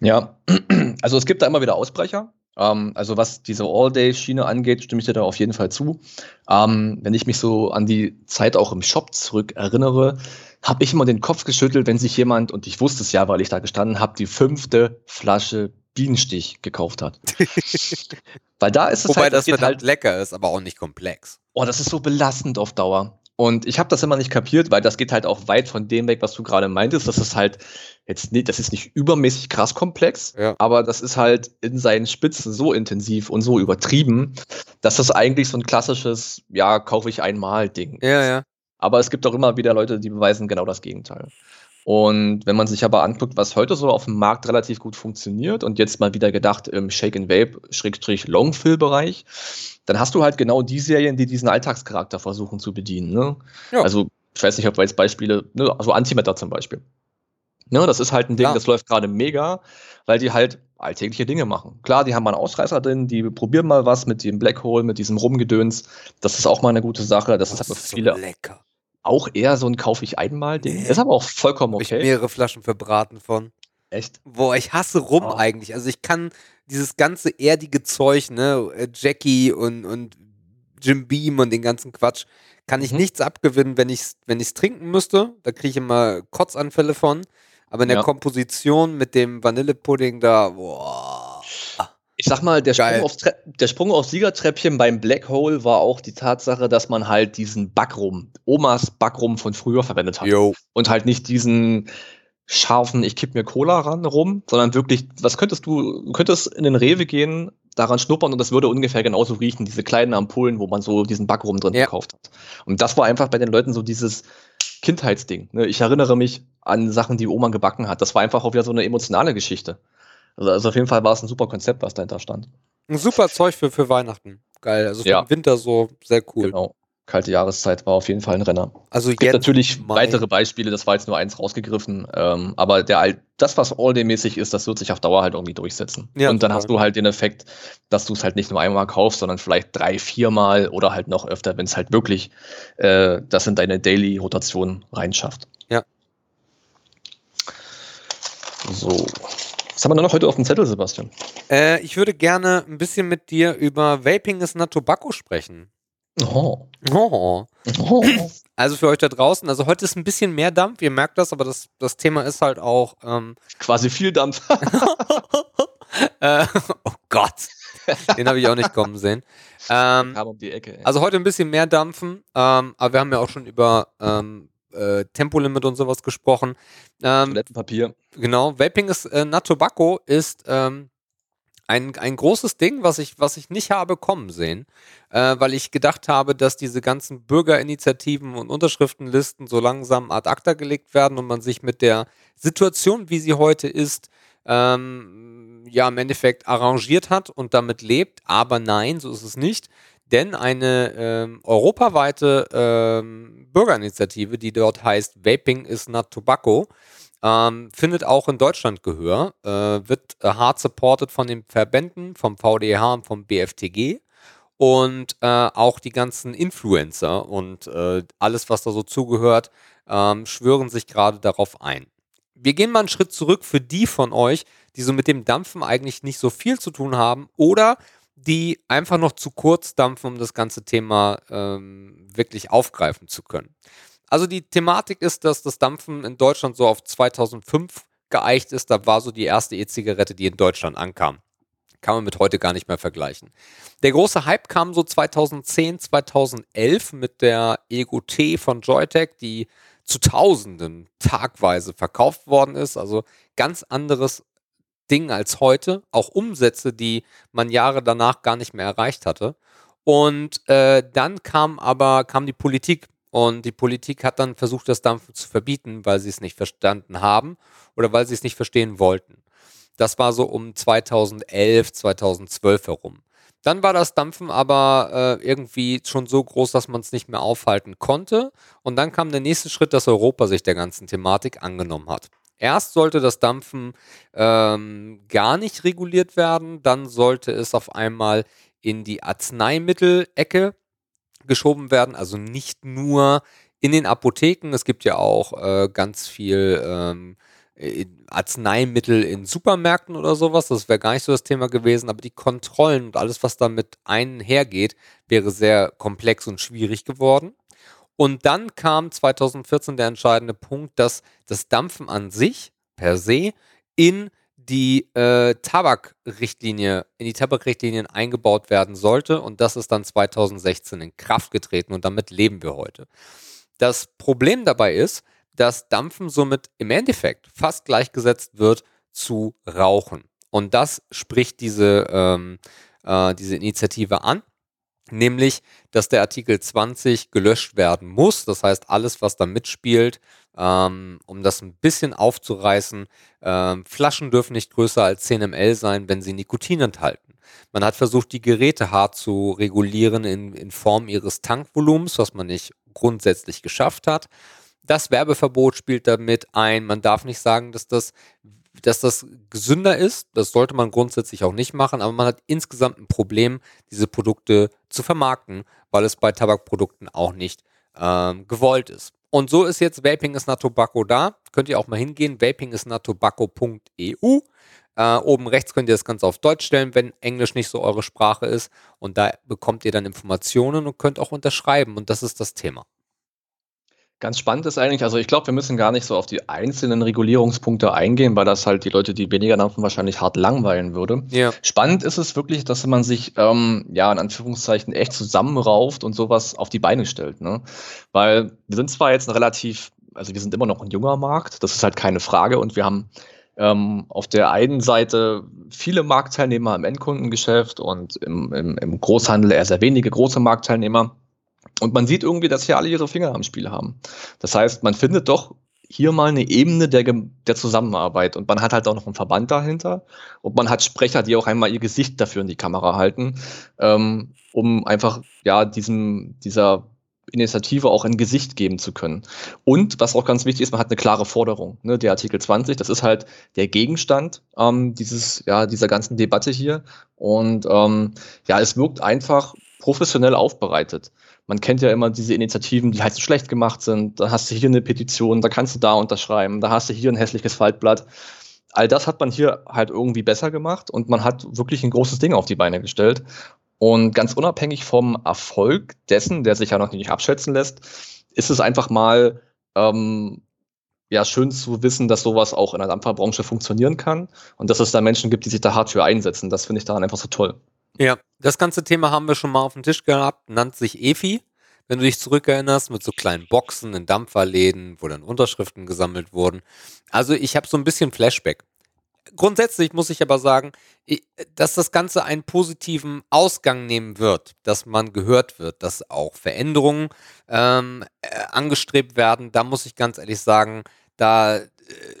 Ja, also es gibt da immer wieder Ausbrecher. Ähm, also was diese All-Day-Schiene angeht, stimme ich dir da auf jeden Fall zu. Ähm, wenn ich mich so an die Zeit auch im Shop zurück erinnere, habe ich immer den Kopf geschüttelt, wenn sich jemand, und ich wusste es ja, weil ich da gestanden habe, die fünfte Flasche Bienenstich gekauft hat. weil da ist es Wobei halt, das halt lecker ist, aber auch nicht komplex. Oh, das ist so belastend auf Dauer. Und ich habe das immer nicht kapiert, weil das geht halt auch weit von dem weg, was du gerade meintest. Das ist halt jetzt nicht, das ist nicht übermäßig krass komplex, ja. aber das ist halt in seinen Spitzen so intensiv und so übertrieben, dass das eigentlich so ein klassisches, ja, kaufe ich einmal Ding. Ja, ja. Aber es gibt auch immer wieder Leute, die beweisen genau das Gegenteil. Und wenn man sich aber anguckt, was heute so auf dem Markt relativ gut funktioniert und jetzt mal wieder gedacht im Shake and Vape Schrägstrich Longfill Bereich, dann hast du halt genau die Serien, die diesen Alltagscharakter versuchen zu bedienen. Ne? Ja. Also ich weiß nicht, ob wir jetzt Beispiele, ne, also Antimatter zum Beispiel. Ne, das ist halt ein Ding, ja. das läuft gerade mega, weil die halt alltägliche Dinge machen. Klar, die haben mal einen Ausreißer drin, die probieren mal was mit dem Black Hole, mit diesem Rumgedöns. Das ist auch mal eine gute Sache. Das, das ist für viele. Lecker auch eher so ein kaufe ich einmal Ding. Nee. Ist aber auch vollkommen okay. Hab ich mehrere Flaschen verbraten von. Echt? Boah, ich hasse rum oh. eigentlich. Also ich kann dieses ganze erdige Zeug, ne, äh, Jackie und, und Jim Beam und den ganzen Quatsch, kann ich mhm. nichts abgewinnen, wenn ich es wenn ich's trinken müsste. Da kriege ich immer Kotzanfälle von. Aber in der ja. Komposition mit dem Vanillepudding da, boah ich sag mal, der Sprung, aufs der Sprung aufs Siegertreppchen beim Black Hole war auch die Tatsache, dass man halt diesen Backrum, Omas Backrum von früher verwendet hat. Yo. Und halt nicht diesen scharfen, ich kipp mir Cola ran rum, sondern wirklich, was könntest du, du könntest in den Rewe gehen, daran schnuppern und das würde ungefähr genauso riechen, diese kleinen Ampullen, wo man so diesen Backrum drin ja. gekauft hat. Und das war einfach bei den Leuten so dieses Kindheitsding. Ne? Ich erinnere mich an Sachen, die Oma gebacken hat. Das war einfach auch wieder so eine emotionale Geschichte. Also, also auf jeden Fall war es ein super Konzept, was dahinter stand. Ein super Zeug für, für Weihnachten. Geil. Also für ja. den Winter so sehr cool. Genau kalte Jahreszeit war auf jeden Fall ein Renner. Also es gibt natürlich Mai. weitere Beispiele, das war jetzt nur eins rausgegriffen, ähm, aber der, das, was All-Day-mäßig ist, das wird sich auf Dauer halt irgendwie durchsetzen. Ja, und dann total. hast du halt den Effekt, dass du es halt nicht nur einmal kaufst, sondern vielleicht drei, viermal oder halt noch öfter, wenn es halt wirklich äh, das in deine Daily-Rotation reinschafft. Ja. So. Was haben wir noch heute auf dem Zettel, Sebastian? Äh, ich würde gerne ein bisschen mit dir über Vaping is not Tobacco sprechen. Oh. Oh. oh. Also für euch da draußen, also heute ist ein bisschen mehr Dampf, ihr merkt das, aber das, das Thema ist halt auch. Ähm, Quasi viel Dampf. äh, oh Gott. Den habe ich auch nicht kommen sehen. Ähm, um die Ecke, also heute ein bisschen mehr dampfen, ähm, aber wir haben ja auch schon über ähm, äh, Tempolimit und sowas gesprochen. Ähm, Toilettenpapier. Genau, Vaping ist äh, Nat Tobacco ist ähm, ein, ein großes Ding, was ich, was ich nicht habe kommen sehen, äh, weil ich gedacht habe, dass diese ganzen Bürgerinitiativen und Unterschriftenlisten so langsam ad acta gelegt werden und man sich mit der Situation, wie sie heute ist, ähm, ja im Endeffekt arrangiert hat und damit lebt. Aber nein, so ist es nicht. Denn eine ähm, europaweite ähm, Bürgerinitiative, die dort heißt Vaping is not Tobacco, ähm, findet auch in Deutschland Gehör, äh, wird äh, hart supported von den Verbänden, vom VDH und vom BFTG und äh, auch die ganzen Influencer und äh, alles, was da so zugehört, ähm, schwören sich gerade darauf ein. Wir gehen mal einen Schritt zurück für die von euch, die so mit dem Dampfen eigentlich nicht so viel zu tun haben oder die einfach noch zu kurz dampfen, um das ganze Thema ähm, wirklich aufgreifen zu können. Also die Thematik ist, dass das Dampfen in Deutschland so auf 2005 geeicht ist. Da war so die erste E-Zigarette, die in Deutschland ankam. Kann man mit heute gar nicht mehr vergleichen. Der große Hype kam so 2010, 2011 mit der Ego T von Joytech, die zu Tausenden tagweise verkauft worden ist. Also ganz anderes Ding als heute. Auch Umsätze, die man Jahre danach gar nicht mehr erreicht hatte. Und äh, dann kam aber kam die Politik und die Politik hat dann versucht, das Dampfen zu verbieten, weil sie es nicht verstanden haben oder weil sie es nicht verstehen wollten. Das war so um 2011, 2012 herum. Dann war das Dampfen aber äh, irgendwie schon so groß, dass man es nicht mehr aufhalten konnte. Und dann kam der nächste Schritt, dass Europa sich der ganzen Thematik angenommen hat. Erst sollte das Dampfen ähm, gar nicht reguliert werden, dann sollte es auf einmal in die Arzneimittelecke geschoben werden, also nicht nur in den Apotheken. Es gibt ja auch äh, ganz viel ähm, Arzneimittel in Supermärkten oder sowas. Das wäre gar nicht so das Thema gewesen, aber die Kontrollen und alles, was damit einhergeht, wäre sehr komplex und schwierig geworden. Und dann kam 2014 der entscheidende Punkt, dass das Dampfen an sich per se in die äh, Tabakrichtlinie, in die Tabakrichtlinien eingebaut werden sollte. Und das ist dann 2016 in Kraft getreten und damit leben wir heute. Das Problem dabei ist, dass Dampfen somit im Endeffekt fast gleichgesetzt wird zu Rauchen. Und das spricht diese, ähm, äh, diese Initiative an nämlich, dass der Artikel 20 gelöscht werden muss. Das heißt, alles, was da mitspielt, ähm, um das ein bisschen aufzureißen, ähm, Flaschen dürfen nicht größer als 10 ml sein, wenn sie Nikotin enthalten. Man hat versucht, die Geräte hart zu regulieren in, in Form ihres Tankvolumens, was man nicht grundsätzlich geschafft hat. Das Werbeverbot spielt damit ein. Man darf nicht sagen, dass das dass das gesünder ist. Das sollte man grundsätzlich auch nicht machen, aber man hat insgesamt ein Problem, diese Produkte zu vermarkten, weil es bei Tabakprodukten auch nicht ähm, gewollt ist. Und so ist jetzt Vaping is not Tobacco da. Könnt ihr auch mal hingehen, vapingisnottobacco.eu. Äh, oben rechts könnt ihr das Ganze auf Deutsch stellen, wenn Englisch nicht so eure Sprache ist. Und da bekommt ihr dann Informationen und könnt auch unterschreiben. Und das ist das Thema. Ganz spannend ist eigentlich, also ich glaube, wir müssen gar nicht so auf die einzelnen Regulierungspunkte eingehen, weil das halt die Leute, die weniger dampfen, wahrscheinlich hart langweilen würde. Ja. Spannend ist es wirklich, dass man sich, ähm, ja, in Anführungszeichen echt zusammenrauft und sowas auf die Beine stellt. Ne? Weil wir sind zwar jetzt ein relativ, also wir sind immer noch ein junger Markt, das ist halt keine Frage und wir haben ähm, auf der einen Seite viele Marktteilnehmer im Endkundengeschäft und im, im, im Großhandel eher sehr wenige große Marktteilnehmer. Und man sieht irgendwie, dass hier alle ihre Finger am Spiel haben. Das heißt, man findet doch hier mal eine Ebene der, der Zusammenarbeit und man hat halt auch noch einen Verband dahinter und man hat Sprecher, die auch einmal ihr Gesicht dafür in die Kamera halten, ähm, um einfach ja diesem, dieser Initiative auch ein Gesicht geben zu können. Und was auch ganz wichtig ist, man hat eine klare Forderung. Ne? Der Artikel 20, das ist halt der Gegenstand ähm, dieses, ja, dieser ganzen Debatte hier. Und ähm, ja, es wirkt einfach professionell aufbereitet. Man kennt ja immer diese Initiativen, die halt so schlecht gemacht sind. Da hast du hier eine Petition, da kannst du da unterschreiben, da hast du hier ein hässliches Faltblatt. All das hat man hier halt irgendwie besser gemacht und man hat wirklich ein großes Ding auf die Beine gestellt. Und ganz unabhängig vom Erfolg dessen, der sich ja noch nicht abschätzen lässt, ist es einfach mal ähm, ja, schön zu wissen, dass sowas auch in der Dampferbranche funktionieren kann und dass es da Menschen gibt, die sich da hart für einsetzen. Das finde ich daran einfach so toll. Ja, das ganze Thema haben wir schon mal auf dem Tisch gehabt, nennt sich EFI. Wenn du dich zurückerinnerst, mit so kleinen Boxen in Dampferläden, wo dann Unterschriften gesammelt wurden. Also ich habe so ein bisschen Flashback. Grundsätzlich muss ich aber sagen, dass das Ganze einen positiven Ausgang nehmen wird, dass man gehört wird, dass auch Veränderungen ähm, äh, angestrebt werden. Da muss ich ganz ehrlich sagen, da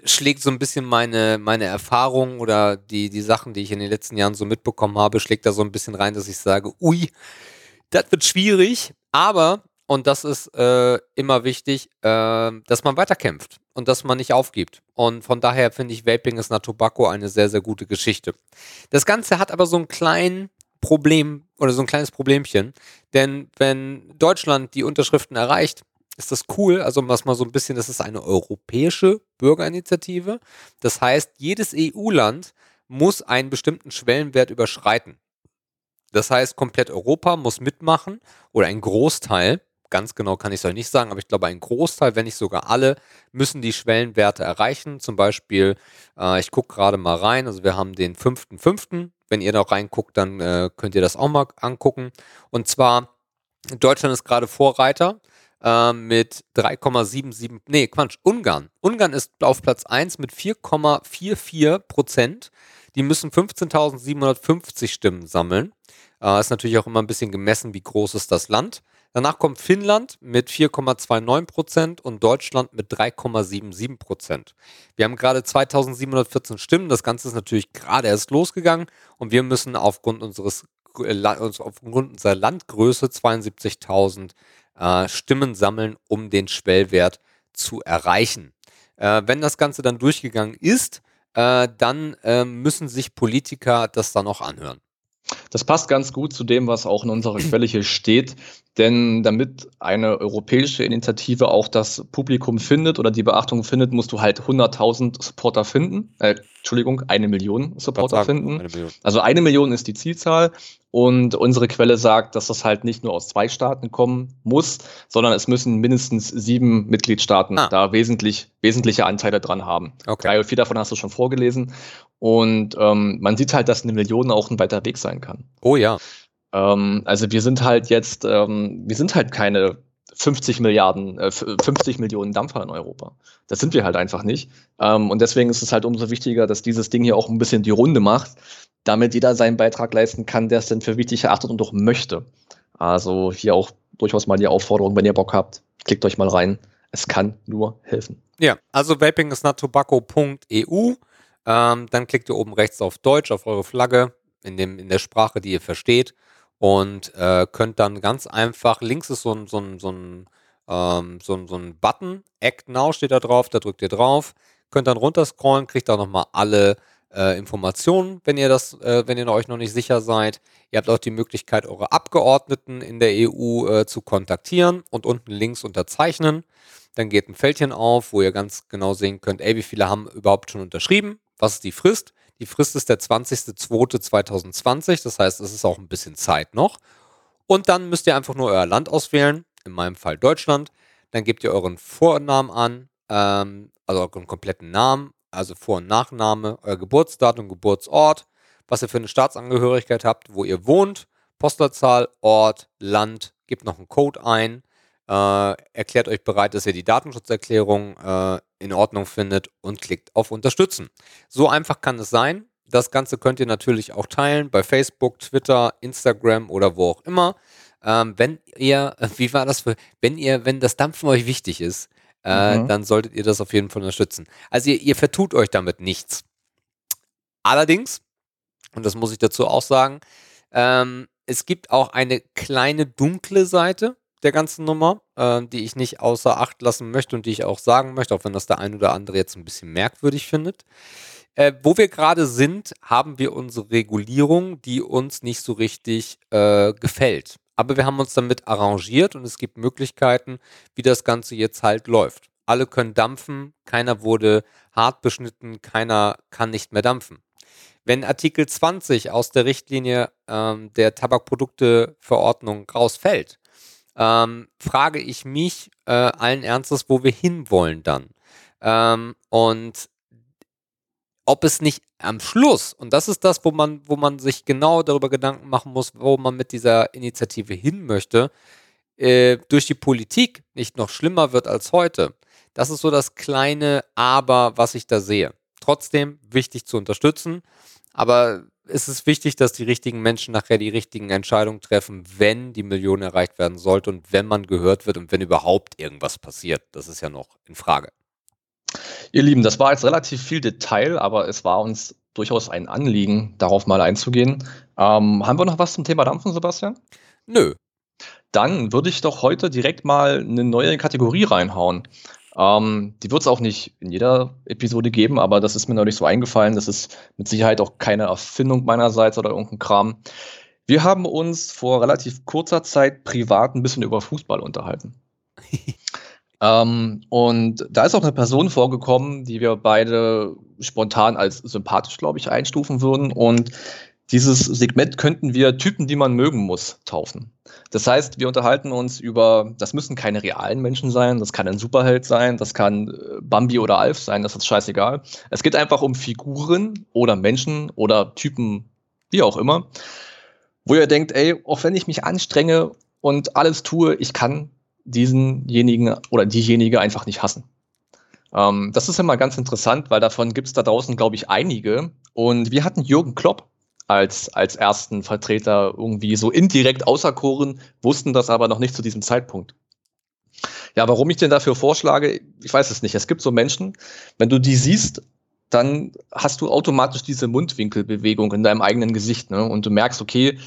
schlägt so ein bisschen meine, meine Erfahrung oder die, die Sachen, die ich in den letzten Jahren so mitbekommen habe, schlägt da so ein bisschen rein, dass ich sage, ui, das wird schwierig, aber, und das ist äh, immer wichtig, äh, dass man weiterkämpft und dass man nicht aufgibt. Und von daher finde ich Vaping is not Tobacco eine sehr, sehr gute Geschichte. Das Ganze hat aber so ein kleinen Problem oder so ein kleines Problemchen, denn wenn Deutschland die Unterschriften erreicht, ist das cool. Also was mal so ein bisschen, das ist eine europäische Bürgerinitiative. Das heißt, jedes EU-Land muss einen bestimmten Schwellenwert überschreiten. Das heißt, komplett Europa muss mitmachen oder ein Großteil, ganz genau kann ich es euch nicht sagen, aber ich glaube, ein Großteil, wenn nicht sogar alle, müssen die Schwellenwerte erreichen. Zum Beispiel, äh, ich gucke gerade mal rein, also wir haben den 5.5. Wenn ihr da reinguckt, dann äh, könnt ihr das auch mal angucken. Und zwar, Deutschland ist gerade Vorreiter äh, mit 3,77, nee, Quatsch, Ungarn. Ungarn ist auf Platz 1 mit 4,44 Prozent. Die müssen 15.750 Stimmen sammeln. Äh, ist natürlich auch immer ein bisschen gemessen, wie groß ist das Land. Danach kommt Finnland mit 4,29 Prozent und Deutschland mit 3,77 Prozent. Wir haben gerade 2714 Stimmen. Das Ganze ist natürlich gerade erst losgegangen und wir müssen aufgrund unseres äh, aufgrund unserer Landgröße 72.000 äh, Stimmen sammeln, um den Schwellwert zu erreichen. Äh, wenn das Ganze dann durchgegangen ist, äh, dann äh, müssen sich Politiker das dann auch anhören. Das passt ganz gut zu dem, was auch in unserer Quelle hier steht. Denn damit eine europäische Initiative auch das Publikum findet oder die Beachtung findet, musst du halt 100.000 Supporter finden. Äh, Entschuldigung, eine Million Supporter sagen, finden. Eine Million. Also eine Million ist die Zielzahl. Und unsere Quelle sagt, dass das halt nicht nur aus zwei Staaten kommen muss, sondern es müssen mindestens sieben Mitgliedstaaten ah. da wesentlich, wesentliche Anteile dran haben. Okay. Drei oder vier davon hast du schon vorgelesen. Und ähm, man sieht halt, dass eine Million auch ein weiter Weg sein kann. Oh ja. Ähm, also wir sind halt jetzt, ähm, wir sind halt keine 50 Milliarden, äh, 50 Millionen Dampfer in Europa. Das sind wir halt einfach nicht. Ähm, und deswegen ist es halt umso wichtiger, dass dieses Ding hier auch ein bisschen die Runde macht, damit jeder seinen Beitrag leisten kann, der es denn für wichtig erachtet und auch möchte. Also hier auch durchaus mal die Aufforderung, wenn ihr Bock habt, klickt euch mal rein. Es kann nur helfen. Ja, also vapingisnottobacco.eu. Ähm, dann klickt ihr oben rechts auf Deutsch, auf eure Flagge, in, dem, in der Sprache, die ihr versteht und äh, könnt dann ganz einfach, links ist so ein, so ein, so ein, ähm, so ein, so ein Button, Act Now steht da drauf, da drückt ihr drauf, könnt dann runterscrollen, kriegt da nochmal alle äh, Informationen, wenn ihr das, äh, wenn ihr euch noch nicht sicher seid. Ihr habt auch die Möglichkeit, eure Abgeordneten in der EU äh, zu kontaktieren und unten links unterzeichnen. Dann geht ein Fältchen auf, wo ihr ganz genau sehen könnt, ey, wie viele haben überhaupt schon unterschrieben, was ist die Frist. Die Frist ist der 20.02.2020, das heißt, es ist auch ein bisschen Zeit noch. Und dann müsst ihr einfach nur euer Land auswählen, in meinem Fall Deutschland. Dann gebt ihr euren Vornamen an, ähm, also euren kompletten Namen, also Vor- und Nachname, euer Geburtsdatum, Geburtsort, was ihr für eine Staatsangehörigkeit habt, wo ihr wohnt, Postleitzahl, Ort, Land, gebt noch einen Code ein, äh, erklärt euch bereit, dass ihr die Datenschutzerklärung äh, in Ordnung findet und klickt auf Unterstützen. So einfach kann es sein. Das Ganze könnt ihr natürlich auch teilen bei Facebook, Twitter, Instagram oder wo auch immer. Ähm, wenn ihr, wie war das für, wenn ihr, wenn das Dampfen euch wichtig ist, äh, mhm. dann solltet ihr das auf jeden Fall unterstützen. Also ihr, ihr vertut euch damit nichts. Allerdings, und das muss ich dazu auch sagen, ähm, es gibt auch eine kleine dunkle Seite der ganzen Nummer, äh, die ich nicht außer Acht lassen möchte und die ich auch sagen möchte, auch wenn das der ein oder andere jetzt ein bisschen merkwürdig findet. Äh, wo wir gerade sind, haben wir unsere Regulierung, die uns nicht so richtig äh, gefällt. Aber wir haben uns damit arrangiert und es gibt Möglichkeiten, wie das Ganze jetzt halt läuft. Alle können dampfen, keiner wurde hart beschnitten, keiner kann nicht mehr dampfen. Wenn Artikel 20 aus der Richtlinie ähm, der Tabakprodukteverordnung rausfällt, ähm, frage ich mich äh, allen Ernstes, wo wir hinwollen dann. Ähm, und ob es nicht am Schluss, und das ist das, wo man, wo man sich genau darüber Gedanken machen muss, wo man mit dieser Initiative hin möchte, äh, durch die Politik nicht noch schlimmer wird als heute. Das ist so das kleine Aber, was ich da sehe. Trotzdem wichtig zu unterstützen, aber es ist wichtig, dass die richtigen Menschen nachher die richtigen Entscheidungen treffen, wenn die Million erreicht werden sollte und wenn man gehört wird und wenn überhaupt irgendwas passiert. Das ist ja noch in Frage. Ihr Lieben, das war jetzt relativ viel Detail, aber es war uns durchaus ein Anliegen, darauf mal einzugehen. Ähm, haben wir noch was zum Thema Dampfen, Sebastian? Nö. Dann würde ich doch heute direkt mal eine neue Kategorie reinhauen. Ähm, die wird es auch nicht in jeder Episode geben, aber das ist mir neulich so eingefallen. Das ist mit Sicherheit auch keine Erfindung meinerseits oder irgendein Kram. Wir haben uns vor relativ kurzer Zeit privat ein bisschen über Fußball unterhalten. ähm, und da ist auch eine Person vorgekommen, die wir beide spontan als sympathisch, glaube ich, einstufen würden. Und dieses Segment könnten wir Typen, die man mögen muss, taufen. Das heißt, wir unterhalten uns über, das müssen keine realen Menschen sein, das kann ein Superheld sein, das kann äh, Bambi oder Alf sein, das ist scheißegal. Es geht einfach um Figuren oder Menschen oder Typen, wie auch immer, wo ihr denkt, ey, auch wenn ich mich anstrenge und alles tue, ich kann diesenjenigen oder diejenige einfach nicht hassen. Ähm, das ist immer ganz interessant, weil davon gibt es da draußen, glaube ich, einige. Und wir hatten Jürgen Klopp als, als ersten Vertreter irgendwie so indirekt auserkoren, wussten das aber noch nicht zu diesem Zeitpunkt. Ja, warum ich denn dafür vorschlage, ich weiß es nicht. Es gibt so Menschen, wenn du die siehst, dann hast du automatisch diese Mundwinkelbewegung in deinem eigenen Gesicht, ne? Und du merkst, okay,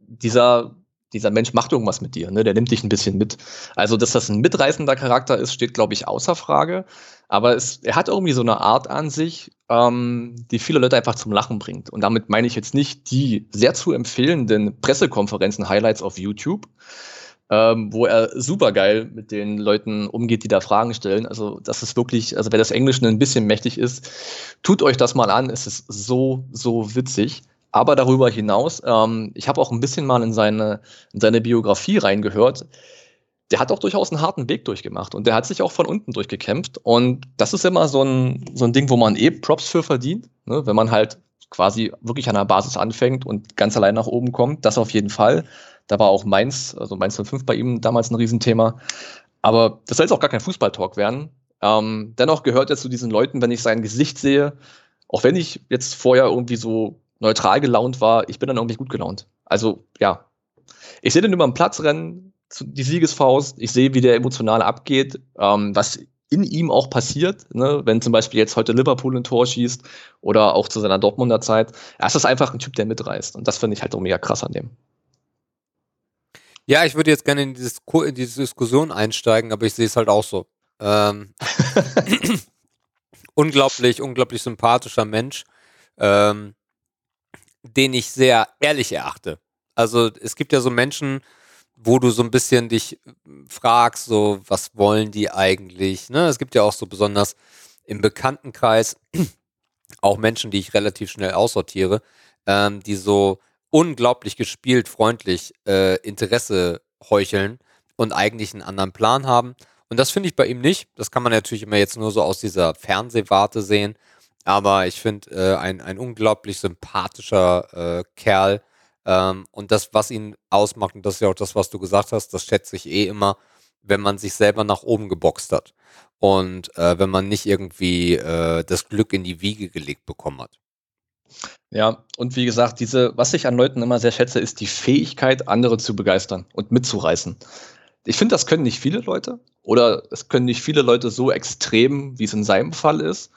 dieser, dieser Mensch macht irgendwas mit dir, ne? Der nimmt dich ein bisschen mit. Also, dass das ein mitreißender Charakter ist, steht, glaube ich, außer Frage. Aber es, er hat irgendwie so eine Art an sich, ähm, die viele Leute einfach zum Lachen bringt. Und damit meine ich jetzt nicht die sehr zu empfehlenden Pressekonferenzen, Highlights auf YouTube, ähm, wo er super geil mit den Leuten umgeht, die da Fragen stellen. Also das ist wirklich, also wer das Englische ein bisschen mächtig ist, tut euch das mal an. Es ist so, so witzig. Aber darüber hinaus, ähm, ich habe auch ein bisschen mal in seine, in seine Biografie reingehört der hat auch durchaus einen harten Weg durchgemacht und der hat sich auch von unten durchgekämpft. Und das ist immer so ein, so ein Ding, wo man eh Props für verdient, ne? wenn man halt quasi wirklich an der Basis anfängt und ganz allein nach oben kommt. Das auf jeden Fall. Da war auch Mainz, also Mainz 05 bei ihm damals ein Riesenthema. Aber das soll jetzt auch gar kein Fußballtalk werden. Ähm, dennoch gehört er zu diesen Leuten, wenn ich sein Gesicht sehe, auch wenn ich jetzt vorher irgendwie so neutral gelaunt war, ich bin dann irgendwie gut gelaunt. Also ja, ich sehe den über den Platz rennen, die Siegesfaust. Ich sehe, wie der emotional abgeht, ähm, was in ihm auch passiert, ne? wenn zum Beispiel jetzt heute Liverpool ein Tor schießt oder auch zu seiner Dortmunder Zeit. Er ist einfach ein Typ, der mitreißt. Und das finde ich halt auch mega krass an dem. Ja, ich würde jetzt gerne in, in diese Diskussion einsteigen, aber ich sehe es halt auch so. Ähm, unglaublich, unglaublich sympathischer Mensch, ähm, den ich sehr ehrlich erachte. Also es gibt ja so Menschen, wo du so ein bisschen dich äh, fragst, so, was wollen die eigentlich? Ne? Es gibt ja auch so besonders im Bekanntenkreis auch Menschen, die ich relativ schnell aussortiere, ähm, die so unglaublich gespielt, freundlich äh, Interesse heucheln und eigentlich einen anderen Plan haben. Und das finde ich bei ihm nicht. Das kann man natürlich immer jetzt nur so aus dieser Fernsehwarte sehen. Aber ich finde, äh, ein, ein unglaublich sympathischer äh, Kerl, ähm, und das, was ihn ausmacht, und das ist ja auch das, was du gesagt hast, das schätze ich eh immer, wenn man sich selber nach oben geboxt hat und äh, wenn man nicht irgendwie äh, das Glück in die Wiege gelegt bekommen hat. Ja, und wie gesagt, diese, was ich an Leuten immer sehr schätze, ist die Fähigkeit, andere zu begeistern und mitzureißen. Ich finde, das können nicht viele Leute oder es können nicht viele Leute so extrem, wie es in seinem Fall ist.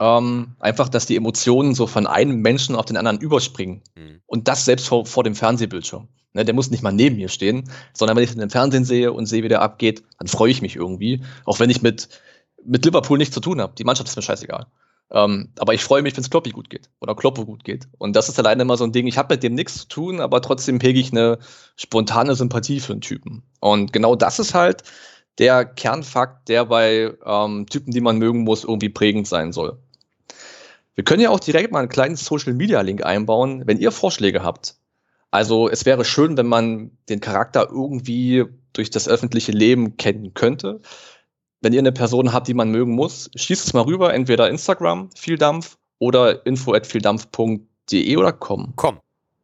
Ähm, einfach, dass die Emotionen so von einem Menschen auf den anderen überspringen. Mhm. Und das selbst vor, vor dem Fernsehbildschirm. Ne, der muss nicht mal neben mir stehen, sondern wenn ich den Fernsehen sehe und sehe, wie der abgeht, dann freue ich mich irgendwie. Auch wenn ich mit, mit Liverpool nichts zu tun habe. Die Mannschaft ist mir scheißegal. Ähm, aber ich freue mich, wenn es Kloppi gut geht oder Kloppo gut geht. Und das ist alleine immer so ein Ding, ich habe mit dem nichts zu tun, aber trotzdem hege ich eine spontane Sympathie für einen Typen. Und genau das ist halt der Kernfakt, der bei ähm, Typen, die man mögen muss, irgendwie prägend sein soll. Wir können ja auch direkt mal einen kleinen Social Media Link einbauen, wenn ihr Vorschläge habt. Also es wäre schön, wenn man den Charakter irgendwie durch das öffentliche Leben kennen könnte wenn ihr eine Person habt, die man mögen muss, schießt es mal rüber, entweder Instagram, vieldampf, oder info at vieldampf.de oder com. Com.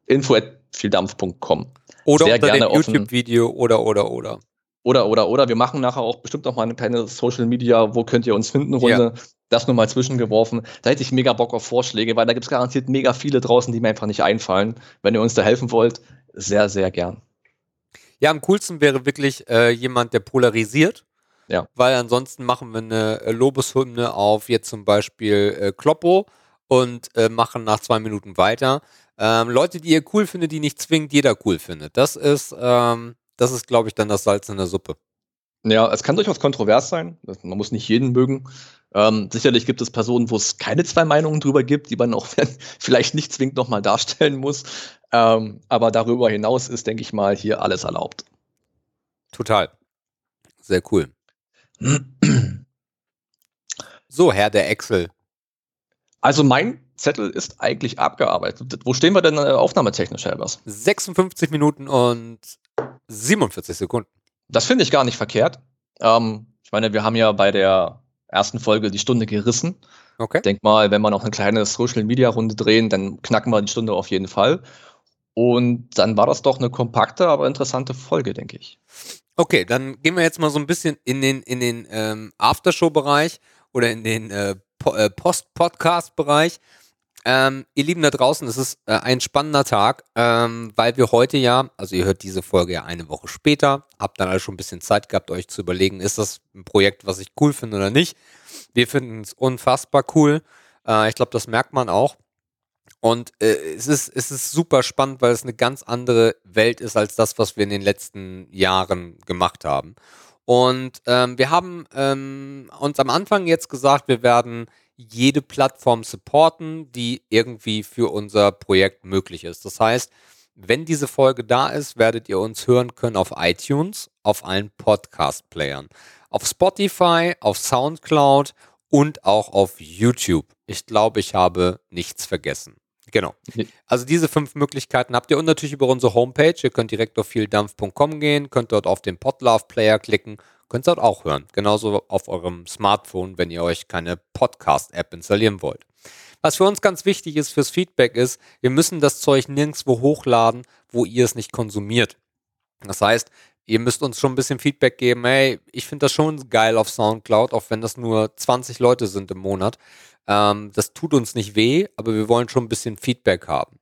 Info at vieldampf.com. Oder Sehr unter gerne dem YouTube-Video oder, oder, oder. Oder, oder, oder. Wir machen nachher auch bestimmt noch mal eine kleine Social Media, wo könnt ihr uns finden, Runde. Ja. Das nur mal zwischengeworfen. Da hätte ich mega Bock auf Vorschläge, weil da gibt es garantiert mega viele draußen, die mir einfach nicht einfallen. Wenn ihr uns da helfen wollt, sehr, sehr gern. Ja, am coolsten wäre wirklich äh, jemand, der polarisiert ja. Weil ansonsten machen wir eine äh, Lobeshymne auf jetzt zum Beispiel äh, Kloppo und äh, machen nach zwei Minuten weiter. Ähm, Leute, die ihr cool findet, die nicht zwingend jeder cool findet. Das ist, ähm, das ist, glaube ich, dann das Salz in der Suppe. Ja, es kann durchaus kontrovers sein. Man muss nicht jeden mögen. Ähm, sicherlich gibt es Personen, wo es keine zwei Meinungen drüber gibt, die man auch vielleicht nicht zwingend nochmal darstellen muss. Ähm, aber darüber hinaus ist, denke ich mal, hier alles erlaubt. Total. Sehr cool. So, Herr der Excel. Also mein Zettel ist eigentlich abgearbeitet. Wo stehen wir denn äh, aufnahmetechnisch, Helbers? 56 Minuten und 47 Sekunden. Das finde ich gar nicht verkehrt. Ähm, ich meine, wir haben ja bei der ersten Folge die Stunde gerissen. Okay. Ich denke mal, wenn wir noch eine kleine Social-Media-Runde drehen, dann knacken wir die Stunde auf jeden Fall. Und dann war das doch eine kompakte, aber interessante Folge, denke ich. Okay, dann gehen wir jetzt mal so ein bisschen in den, in den ähm, Aftershow-Bereich oder in den äh, po äh, Post-Podcast-Bereich. Ähm, ihr Lieben da draußen, es ist äh, ein spannender Tag, ähm, weil wir heute ja, also ihr hört diese Folge ja eine Woche später, habt dann also schon ein bisschen Zeit gehabt, euch zu überlegen, ist das ein Projekt, was ich cool finde oder nicht. Wir finden es unfassbar cool. Äh, ich glaube, das merkt man auch. Und äh, es, ist, es ist super spannend, weil es eine ganz andere Welt ist als das, was wir in den letzten Jahren gemacht haben. Und ähm, wir haben ähm, uns am Anfang jetzt gesagt, wir werden jede Plattform supporten, die irgendwie für unser Projekt möglich ist. Das heißt, wenn diese Folge da ist, werdet ihr uns hören können auf iTunes, auf allen Podcast-Playern, auf Spotify, auf SoundCloud und auch auf YouTube. Ich glaube, ich habe nichts vergessen. Genau. Also diese fünf Möglichkeiten habt ihr und natürlich über unsere Homepage. Ihr könnt direkt auf vieldampf.com gehen, könnt dort auf den Podlove Player klicken, könnt dort auch hören. Genauso auf eurem Smartphone, wenn ihr euch keine Podcast-App installieren wollt. Was für uns ganz wichtig ist fürs Feedback ist, wir müssen das Zeug nirgendwo hochladen, wo ihr es nicht konsumiert. Das heißt, ihr müsst uns schon ein bisschen Feedback geben. Hey, ich finde das schon geil auf Soundcloud, auch wenn das nur 20 Leute sind im Monat. Ähm, das tut uns nicht weh, aber wir wollen schon ein bisschen Feedback haben.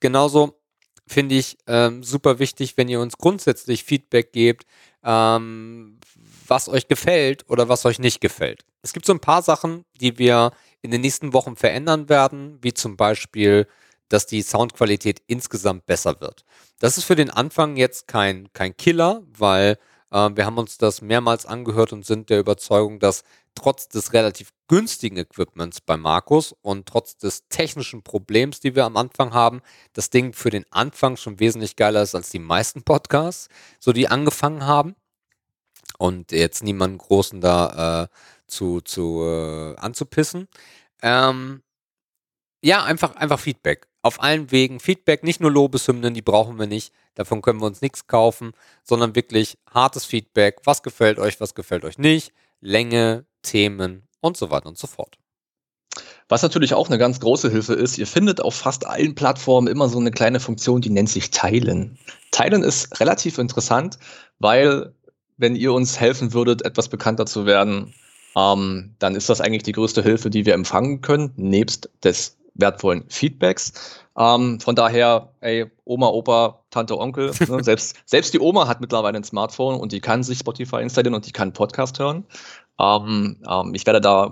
Genauso finde ich ähm, super wichtig, wenn ihr uns grundsätzlich Feedback gebt, ähm, was euch gefällt oder was euch nicht gefällt. Es gibt so ein paar Sachen, die wir in den nächsten Wochen verändern werden, wie zum Beispiel, dass die Soundqualität insgesamt besser wird. Das ist für den Anfang jetzt kein, kein Killer, weil wir haben uns das mehrmals angehört und sind der Überzeugung, dass trotz des relativ günstigen Equipments bei Markus und trotz des technischen Problems, die wir am Anfang haben, das Ding für den Anfang schon wesentlich geiler ist als die meisten Podcasts, so die angefangen haben. Und jetzt niemanden großen da äh, zu, zu äh, anzupissen. Ähm, ja, einfach, einfach Feedback. Auf allen Wegen Feedback, nicht nur Lobeshymnen, die brauchen wir nicht. Davon können wir uns nichts kaufen, sondern wirklich hartes Feedback. Was gefällt euch, was gefällt euch nicht? Länge, Themen und so weiter und so fort. Was natürlich auch eine ganz große Hilfe ist, ihr findet auf fast allen Plattformen immer so eine kleine Funktion, die nennt sich Teilen. Teilen ist relativ interessant, weil wenn ihr uns helfen würdet, etwas bekannter zu werden, ähm, dann ist das eigentlich die größte Hilfe, die wir empfangen können, nebst des wertvollen Feedbacks. Ähm, von daher, ey, Oma, Opa, Tante, Onkel, ne, selbst, selbst die Oma hat mittlerweile ein Smartphone und die kann sich Spotify installieren und die kann Podcast hören. Ähm, ähm, ich werde da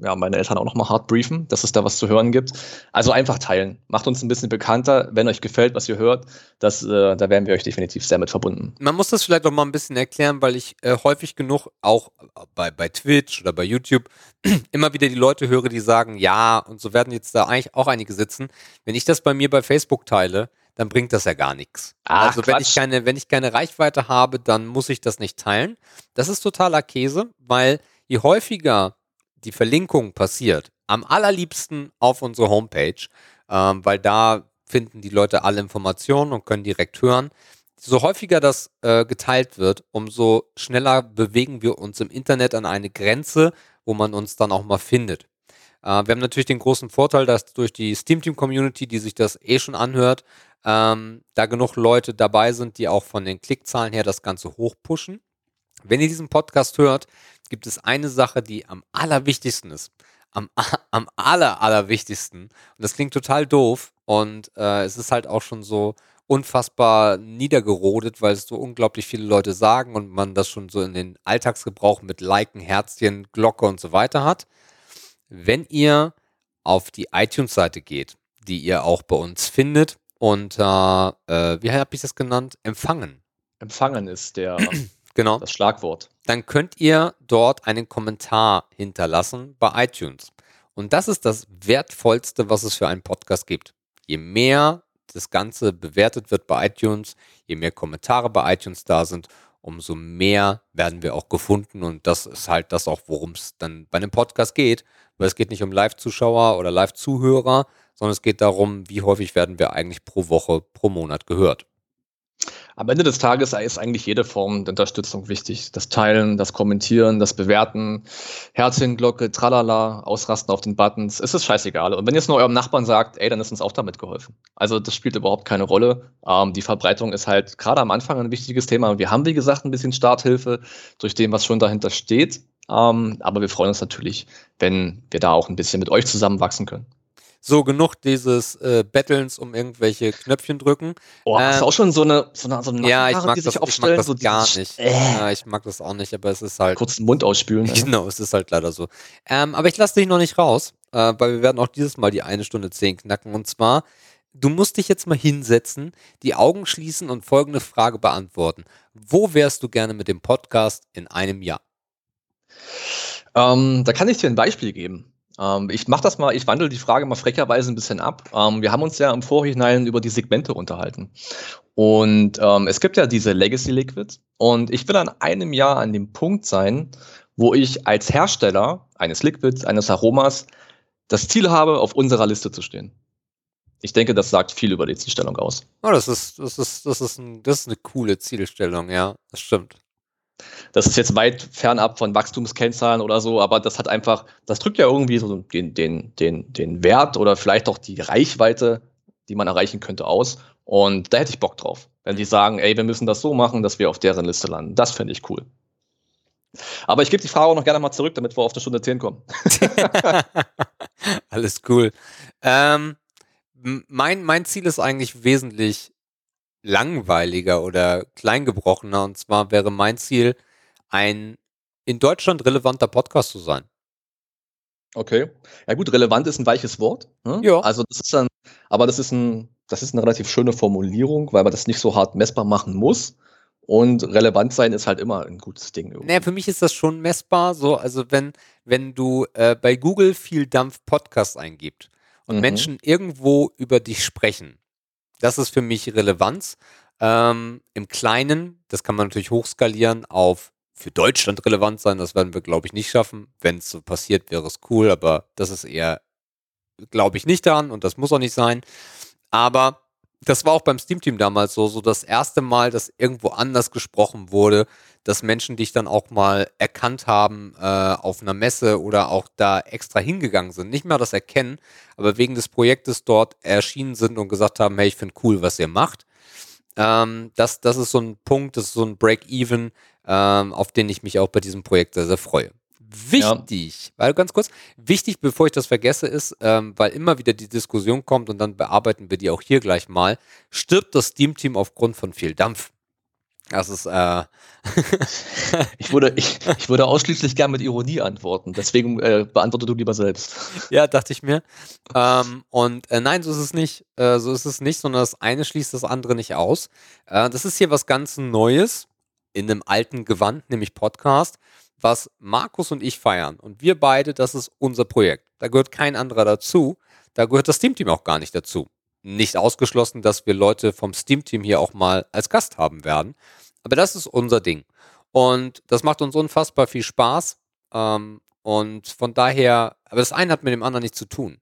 ja, meine Eltern auch nochmal hart briefen, dass es da was zu hören gibt. Also einfach teilen. Macht uns ein bisschen bekannter. Wenn euch gefällt, was ihr hört, das, äh, da wären wir euch definitiv sehr mit verbunden. Man muss das vielleicht noch mal ein bisschen erklären, weil ich äh, häufig genug auch bei, bei Twitch oder bei YouTube immer wieder die Leute höre, die sagen, ja, und so werden jetzt da eigentlich auch einige sitzen. Wenn ich das bei mir bei Facebook teile, dann bringt das ja gar nichts. also wenn ich keine, wenn ich keine Reichweite habe, dann muss ich das nicht teilen. Das ist totaler Käse, weil je häufiger die Verlinkung passiert, am allerliebsten auf unsere Homepage, ähm, weil da finden die Leute alle Informationen und können direkt hören. So häufiger das äh, geteilt wird, umso schneller bewegen wir uns im Internet an eine Grenze, wo man uns dann auch mal findet. Äh, wir haben natürlich den großen Vorteil, dass durch die Steam Team Community, die sich das eh schon anhört, ähm, da genug Leute dabei sind, die auch von den Klickzahlen her das Ganze hochpushen. Wenn ihr diesen Podcast hört, gibt es eine Sache, die am allerwichtigsten ist. Am, am aller, allerwichtigsten. Und das klingt total doof. Und äh, es ist halt auch schon so unfassbar niedergerodet, weil es so unglaublich viele Leute sagen und man das schon so in den Alltagsgebrauch mit Liken, Herzchen, Glocke und so weiter hat. Wenn ihr auf die iTunes-Seite geht, die ihr auch bei uns findet, unter, äh, wie habe ich das genannt? Empfangen. Empfangen ist der Genau. Das Schlagwort. Dann könnt ihr dort einen Kommentar hinterlassen bei iTunes. Und das ist das Wertvollste, was es für einen Podcast gibt. Je mehr das Ganze bewertet wird bei iTunes, je mehr Kommentare bei iTunes da sind, umso mehr werden wir auch gefunden. Und das ist halt das auch, worum es dann bei einem Podcast geht. Weil es geht nicht um Live-Zuschauer oder Live-Zuhörer, sondern es geht darum, wie häufig werden wir eigentlich pro Woche, pro Monat gehört. Am Ende des Tages ist eigentlich jede Form der Unterstützung wichtig. Das Teilen, das Kommentieren, das Bewerten, Herzchen, Glocke, tralala, ausrasten auf den Buttons. Es ist scheißegal. Und wenn jetzt nur eurem Nachbarn sagt, ey, dann ist uns auch damit geholfen. Also das spielt überhaupt keine Rolle. Ähm, die Verbreitung ist halt gerade am Anfang ein wichtiges Thema. Wir haben, wie gesagt, ein bisschen Starthilfe durch dem, was schon dahinter steht. Ähm, aber wir freuen uns natürlich, wenn wir da auch ein bisschen mit euch zusammenwachsen können. So, genug dieses äh, Bettelns um irgendwelche Knöpfchen drücken. Oh, ähm, du auch schon so eine, so eine, so eine ja, ich mag, die das, sich aufstellen? ich mag das so gar nicht. Äh. Ja, ich mag das auch nicht, aber es ist halt. Kurz den Mund ausspülen. Genau, es ist halt leider so. Ähm, aber ich lasse dich noch nicht raus, äh, weil wir werden auch dieses Mal die eine Stunde zehn knacken. Und zwar, du musst dich jetzt mal hinsetzen, die Augen schließen und folgende Frage beantworten. Wo wärst du gerne mit dem Podcast in einem Jahr? Ähm, da kann ich dir ein Beispiel geben. Ähm, ich mache das mal, ich wandle die Frage mal frecherweise ein bisschen ab. Ähm, wir haben uns ja im Vorhinein über die Segmente unterhalten. Und ähm, es gibt ja diese Legacy Liquids. Und ich will an einem Jahr an dem Punkt sein, wo ich als Hersteller eines Liquids, eines Aromas, das Ziel habe, auf unserer Liste zu stehen. Ich denke, das sagt viel über die Zielstellung aus. Oh, das ist, das ist, das ist, ein, das ist eine coole Zielstellung, ja, das stimmt. Das ist jetzt weit fernab von Wachstumskennzahlen oder so, aber das hat einfach, das drückt ja irgendwie so den, den, den, den Wert oder vielleicht auch die Reichweite, die man erreichen könnte, aus. Und da hätte ich Bock drauf. Wenn die sagen, ey, wir müssen das so machen, dass wir auf deren Liste landen. Das fände ich cool. Aber ich gebe die Frage auch noch gerne mal zurück, damit wir auf der Stunde 10 kommen. Alles cool. Ähm, mein, mein Ziel ist eigentlich wesentlich langweiliger oder kleingebrochener. Und zwar wäre mein Ziel, ein in Deutschland relevanter Podcast zu sein. Okay. Ja gut, relevant ist ein weiches Wort. Ne? Ja. Also das ist dann, aber das ist ein, das ist eine relativ schöne Formulierung, weil man das nicht so hart messbar machen muss. Und relevant sein ist halt immer ein gutes Ding. Irgendwie. Naja, für mich ist das schon messbar. So, also wenn, wenn du äh, bei Google viel Dampf Podcast eingibt und mhm. Menschen irgendwo über dich sprechen, das ist für mich Relevanz. Ähm, Im Kleinen, das kann man natürlich hochskalieren auf für Deutschland relevant sein. Das werden wir, glaube ich, nicht schaffen. Wenn es so passiert, wäre es cool, aber das ist eher, glaube ich, nicht daran und das muss auch nicht sein. Aber das war auch beim Steam Team damals so, so das erste Mal, dass irgendwo anders gesprochen wurde, dass Menschen dich dann auch mal erkannt haben äh, auf einer Messe oder auch da extra hingegangen sind. Nicht mehr das Erkennen, aber wegen des Projektes dort erschienen sind und gesagt haben, hey, ich finde cool, was ihr macht. Ähm, das, das ist so ein Punkt, das ist so ein Break-Even, ähm, auf den ich mich auch bei diesem Projekt sehr, sehr freue. Wichtig, ja. weil ganz kurz, wichtig, bevor ich das vergesse, ist, ähm, weil immer wieder die Diskussion kommt und dann bearbeiten wir die auch hier gleich mal, stirbt das Steam-Team aufgrund von viel Dampf. Das ist, äh ich, würde, ich, ich würde ausschließlich gern mit Ironie antworten, deswegen äh, beantworte du lieber selbst. Ja, dachte ich mir. Ähm, und äh, nein, so ist es nicht. Äh, so ist es nicht, sondern das eine schließt das andere nicht aus. Äh, das ist hier was ganz Neues in einem alten Gewand, nämlich Podcast, was Markus und ich feiern. Und wir beide, das ist unser Projekt. Da gehört kein anderer dazu. Da gehört das Steam-Team auch gar nicht dazu nicht ausgeschlossen, dass wir Leute vom Steam-Team hier auch mal als Gast haben werden. Aber das ist unser Ding. Und das macht uns unfassbar viel Spaß. Ähm, und von daher, aber das eine hat mit dem anderen nichts zu tun,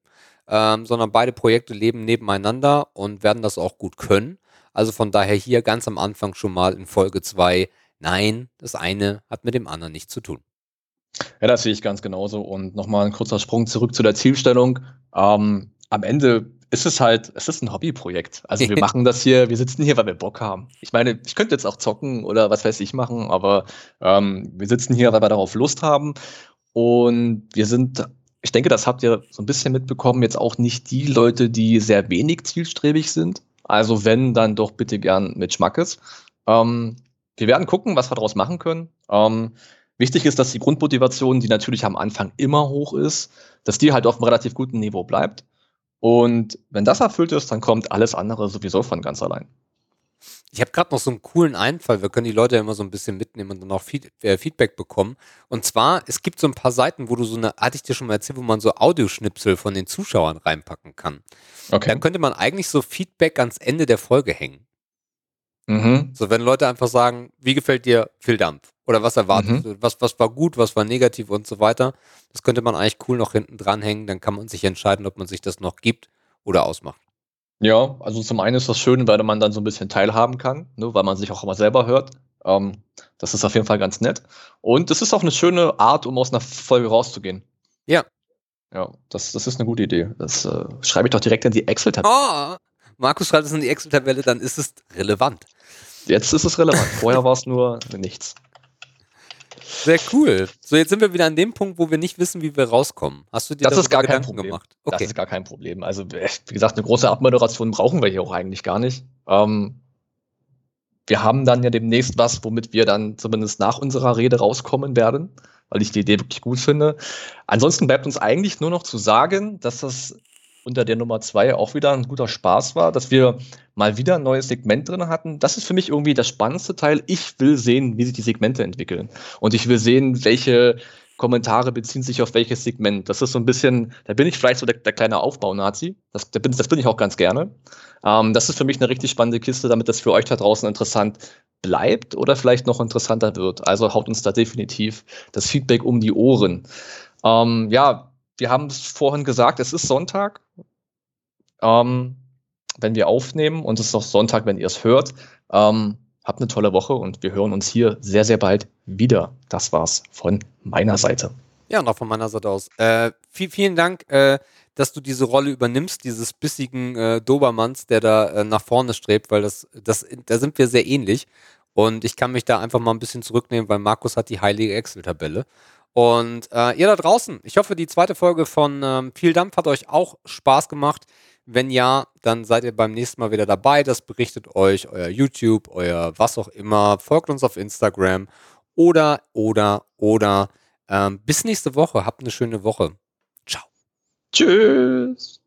ähm, sondern beide Projekte leben nebeneinander und werden das auch gut können. Also von daher hier ganz am Anfang schon mal in Folge 2, nein, das eine hat mit dem anderen nichts zu tun. Ja, das sehe ich ganz genauso. Und nochmal ein kurzer Sprung zurück zu der Zielstellung. Ähm, am Ende ist es halt, es ist ein Hobbyprojekt. Also wir machen das hier, wir sitzen hier, weil wir Bock haben. Ich meine, ich könnte jetzt auch zocken oder was weiß ich machen, aber ähm, wir sitzen hier, weil wir darauf Lust haben. Und wir sind, ich denke, das habt ihr so ein bisschen mitbekommen, jetzt auch nicht die Leute, die sehr wenig zielstrebig sind. Also wenn, dann doch bitte gern mit Schmackes. Ähm, wir werden gucken, was wir daraus machen können. Ähm, wichtig ist, dass die Grundmotivation, die natürlich am Anfang immer hoch ist, dass die halt auf einem relativ guten Niveau bleibt. Und wenn das erfüllt ist, dann kommt alles andere sowieso von ganz allein. Ich habe gerade noch so einen coolen Einfall. Wir können die Leute ja immer so ein bisschen mitnehmen und dann auch Feed äh, Feedback bekommen. Und zwar, es gibt so ein paar Seiten, wo du so eine, hatte ich dir schon mal erzählt, wo man so Audioschnipsel von den Zuschauern reinpacken kann. Okay. Dann könnte man eigentlich so Feedback ans Ende der Folge hängen. Mhm. So, wenn Leute einfach sagen, wie gefällt dir viel Dampf? Oder was erwartest mhm. du? Was, was war gut, was war negativ und so weiter. Das könnte man eigentlich cool noch hinten dranhängen. Dann kann man sich entscheiden, ob man sich das noch gibt oder ausmacht. Ja, also zum einen ist das schön, weil man dann so ein bisschen teilhaben kann, ne, weil man sich auch immer selber hört. Ähm, das ist auf jeden Fall ganz nett. Und es ist auch eine schöne Art, um aus einer Folge rauszugehen. Ja. Ja, das, das ist eine gute Idee. Das äh, schreibe ich doch direkt in die Excel-Tabelle. Oh, Markus schreibt es in die Excel-Tabelle, dann ist es relevant. Jetzt ist es relevant. Vorher war es nur nichts. Sehr cool. So, jetzt sind wir wieder an dem Punkt, wo wir nicht wissen, wie wir rauskommen. Hast du dir das ist gar Gedanken kein Problem. gemacht? Okay. Das ist gar kein Problem. Also, wie gesagt, eine große Abmoderation brauchen wir hier auch eigentlich gar nicht. Ähm, wir haben dann ja demnächst was, womit wir dann zumindest nach unserer Rede rauskommen werden, weil ich die Idee wirklich gut finde. Ansonsten bleibt uns eigentlich nur noch zu sagen, dass das unter der Nummer zwei auch wieder ein guter Spaß war, dass wir mal wieder ein neues Segment drin hatten. Das ist für mich irgendwie das spannendste Teil. Ich will sehen, wie sich die Segmente entwickeln. Und ich will sehen, welche Kommentare beziehen sich auf welches Segment. Das ist so ein bisschen, da bin ich vielleicht so der, der kleine Aufbau-Nazi. Das, das, bin, das bin ich auch ganz gerne. Ähm, das ist für mich eine richtig spannende Kiste, damit das für euch da draußen interessant bleibt oder vielleicht noch interessanter wird. Also haut uns da definitiv das Feedback um die Ohren. Ähm, ja, wir haben es vorhin gesagt, es ist Sonntag, ähm, wenn wir aufnehmen und es ist auch Sonntag, wenn ihr es hört. Ähm, habt eine tolle Woche und wir hören uns hier sehr, sehr bald wieder. Das war's von meiner Seite. Ja, auch von meiner Seite aus. Äh, viel, vielen Dank, äh, dass du diese Rolle übernimmst, dieses bissigen äh, Dobermanns, der da äh, nach vorne strebt, weil das, das, da sind wir sehr ähnlich. Und ich kann mich da einfach mal ein bisschen zurücknehmen, weil Markus hat die heilige Excel-Tabelle. Und äh, ihr da draußen, ich hoffe, die zweite Folge von ähm, Viel Dampf hat euch auch Spaß gemacht. Wenn ja, dann seid ihr beim nächsten Mal wieder dabei. Das berichtet euch euer YouTube, euer was auch immer. Folgt uns auf Instagram oder, oder, oder. Ähm, bis nächste Woche. Habt eine schöne Woche. Ciao. Tschüss.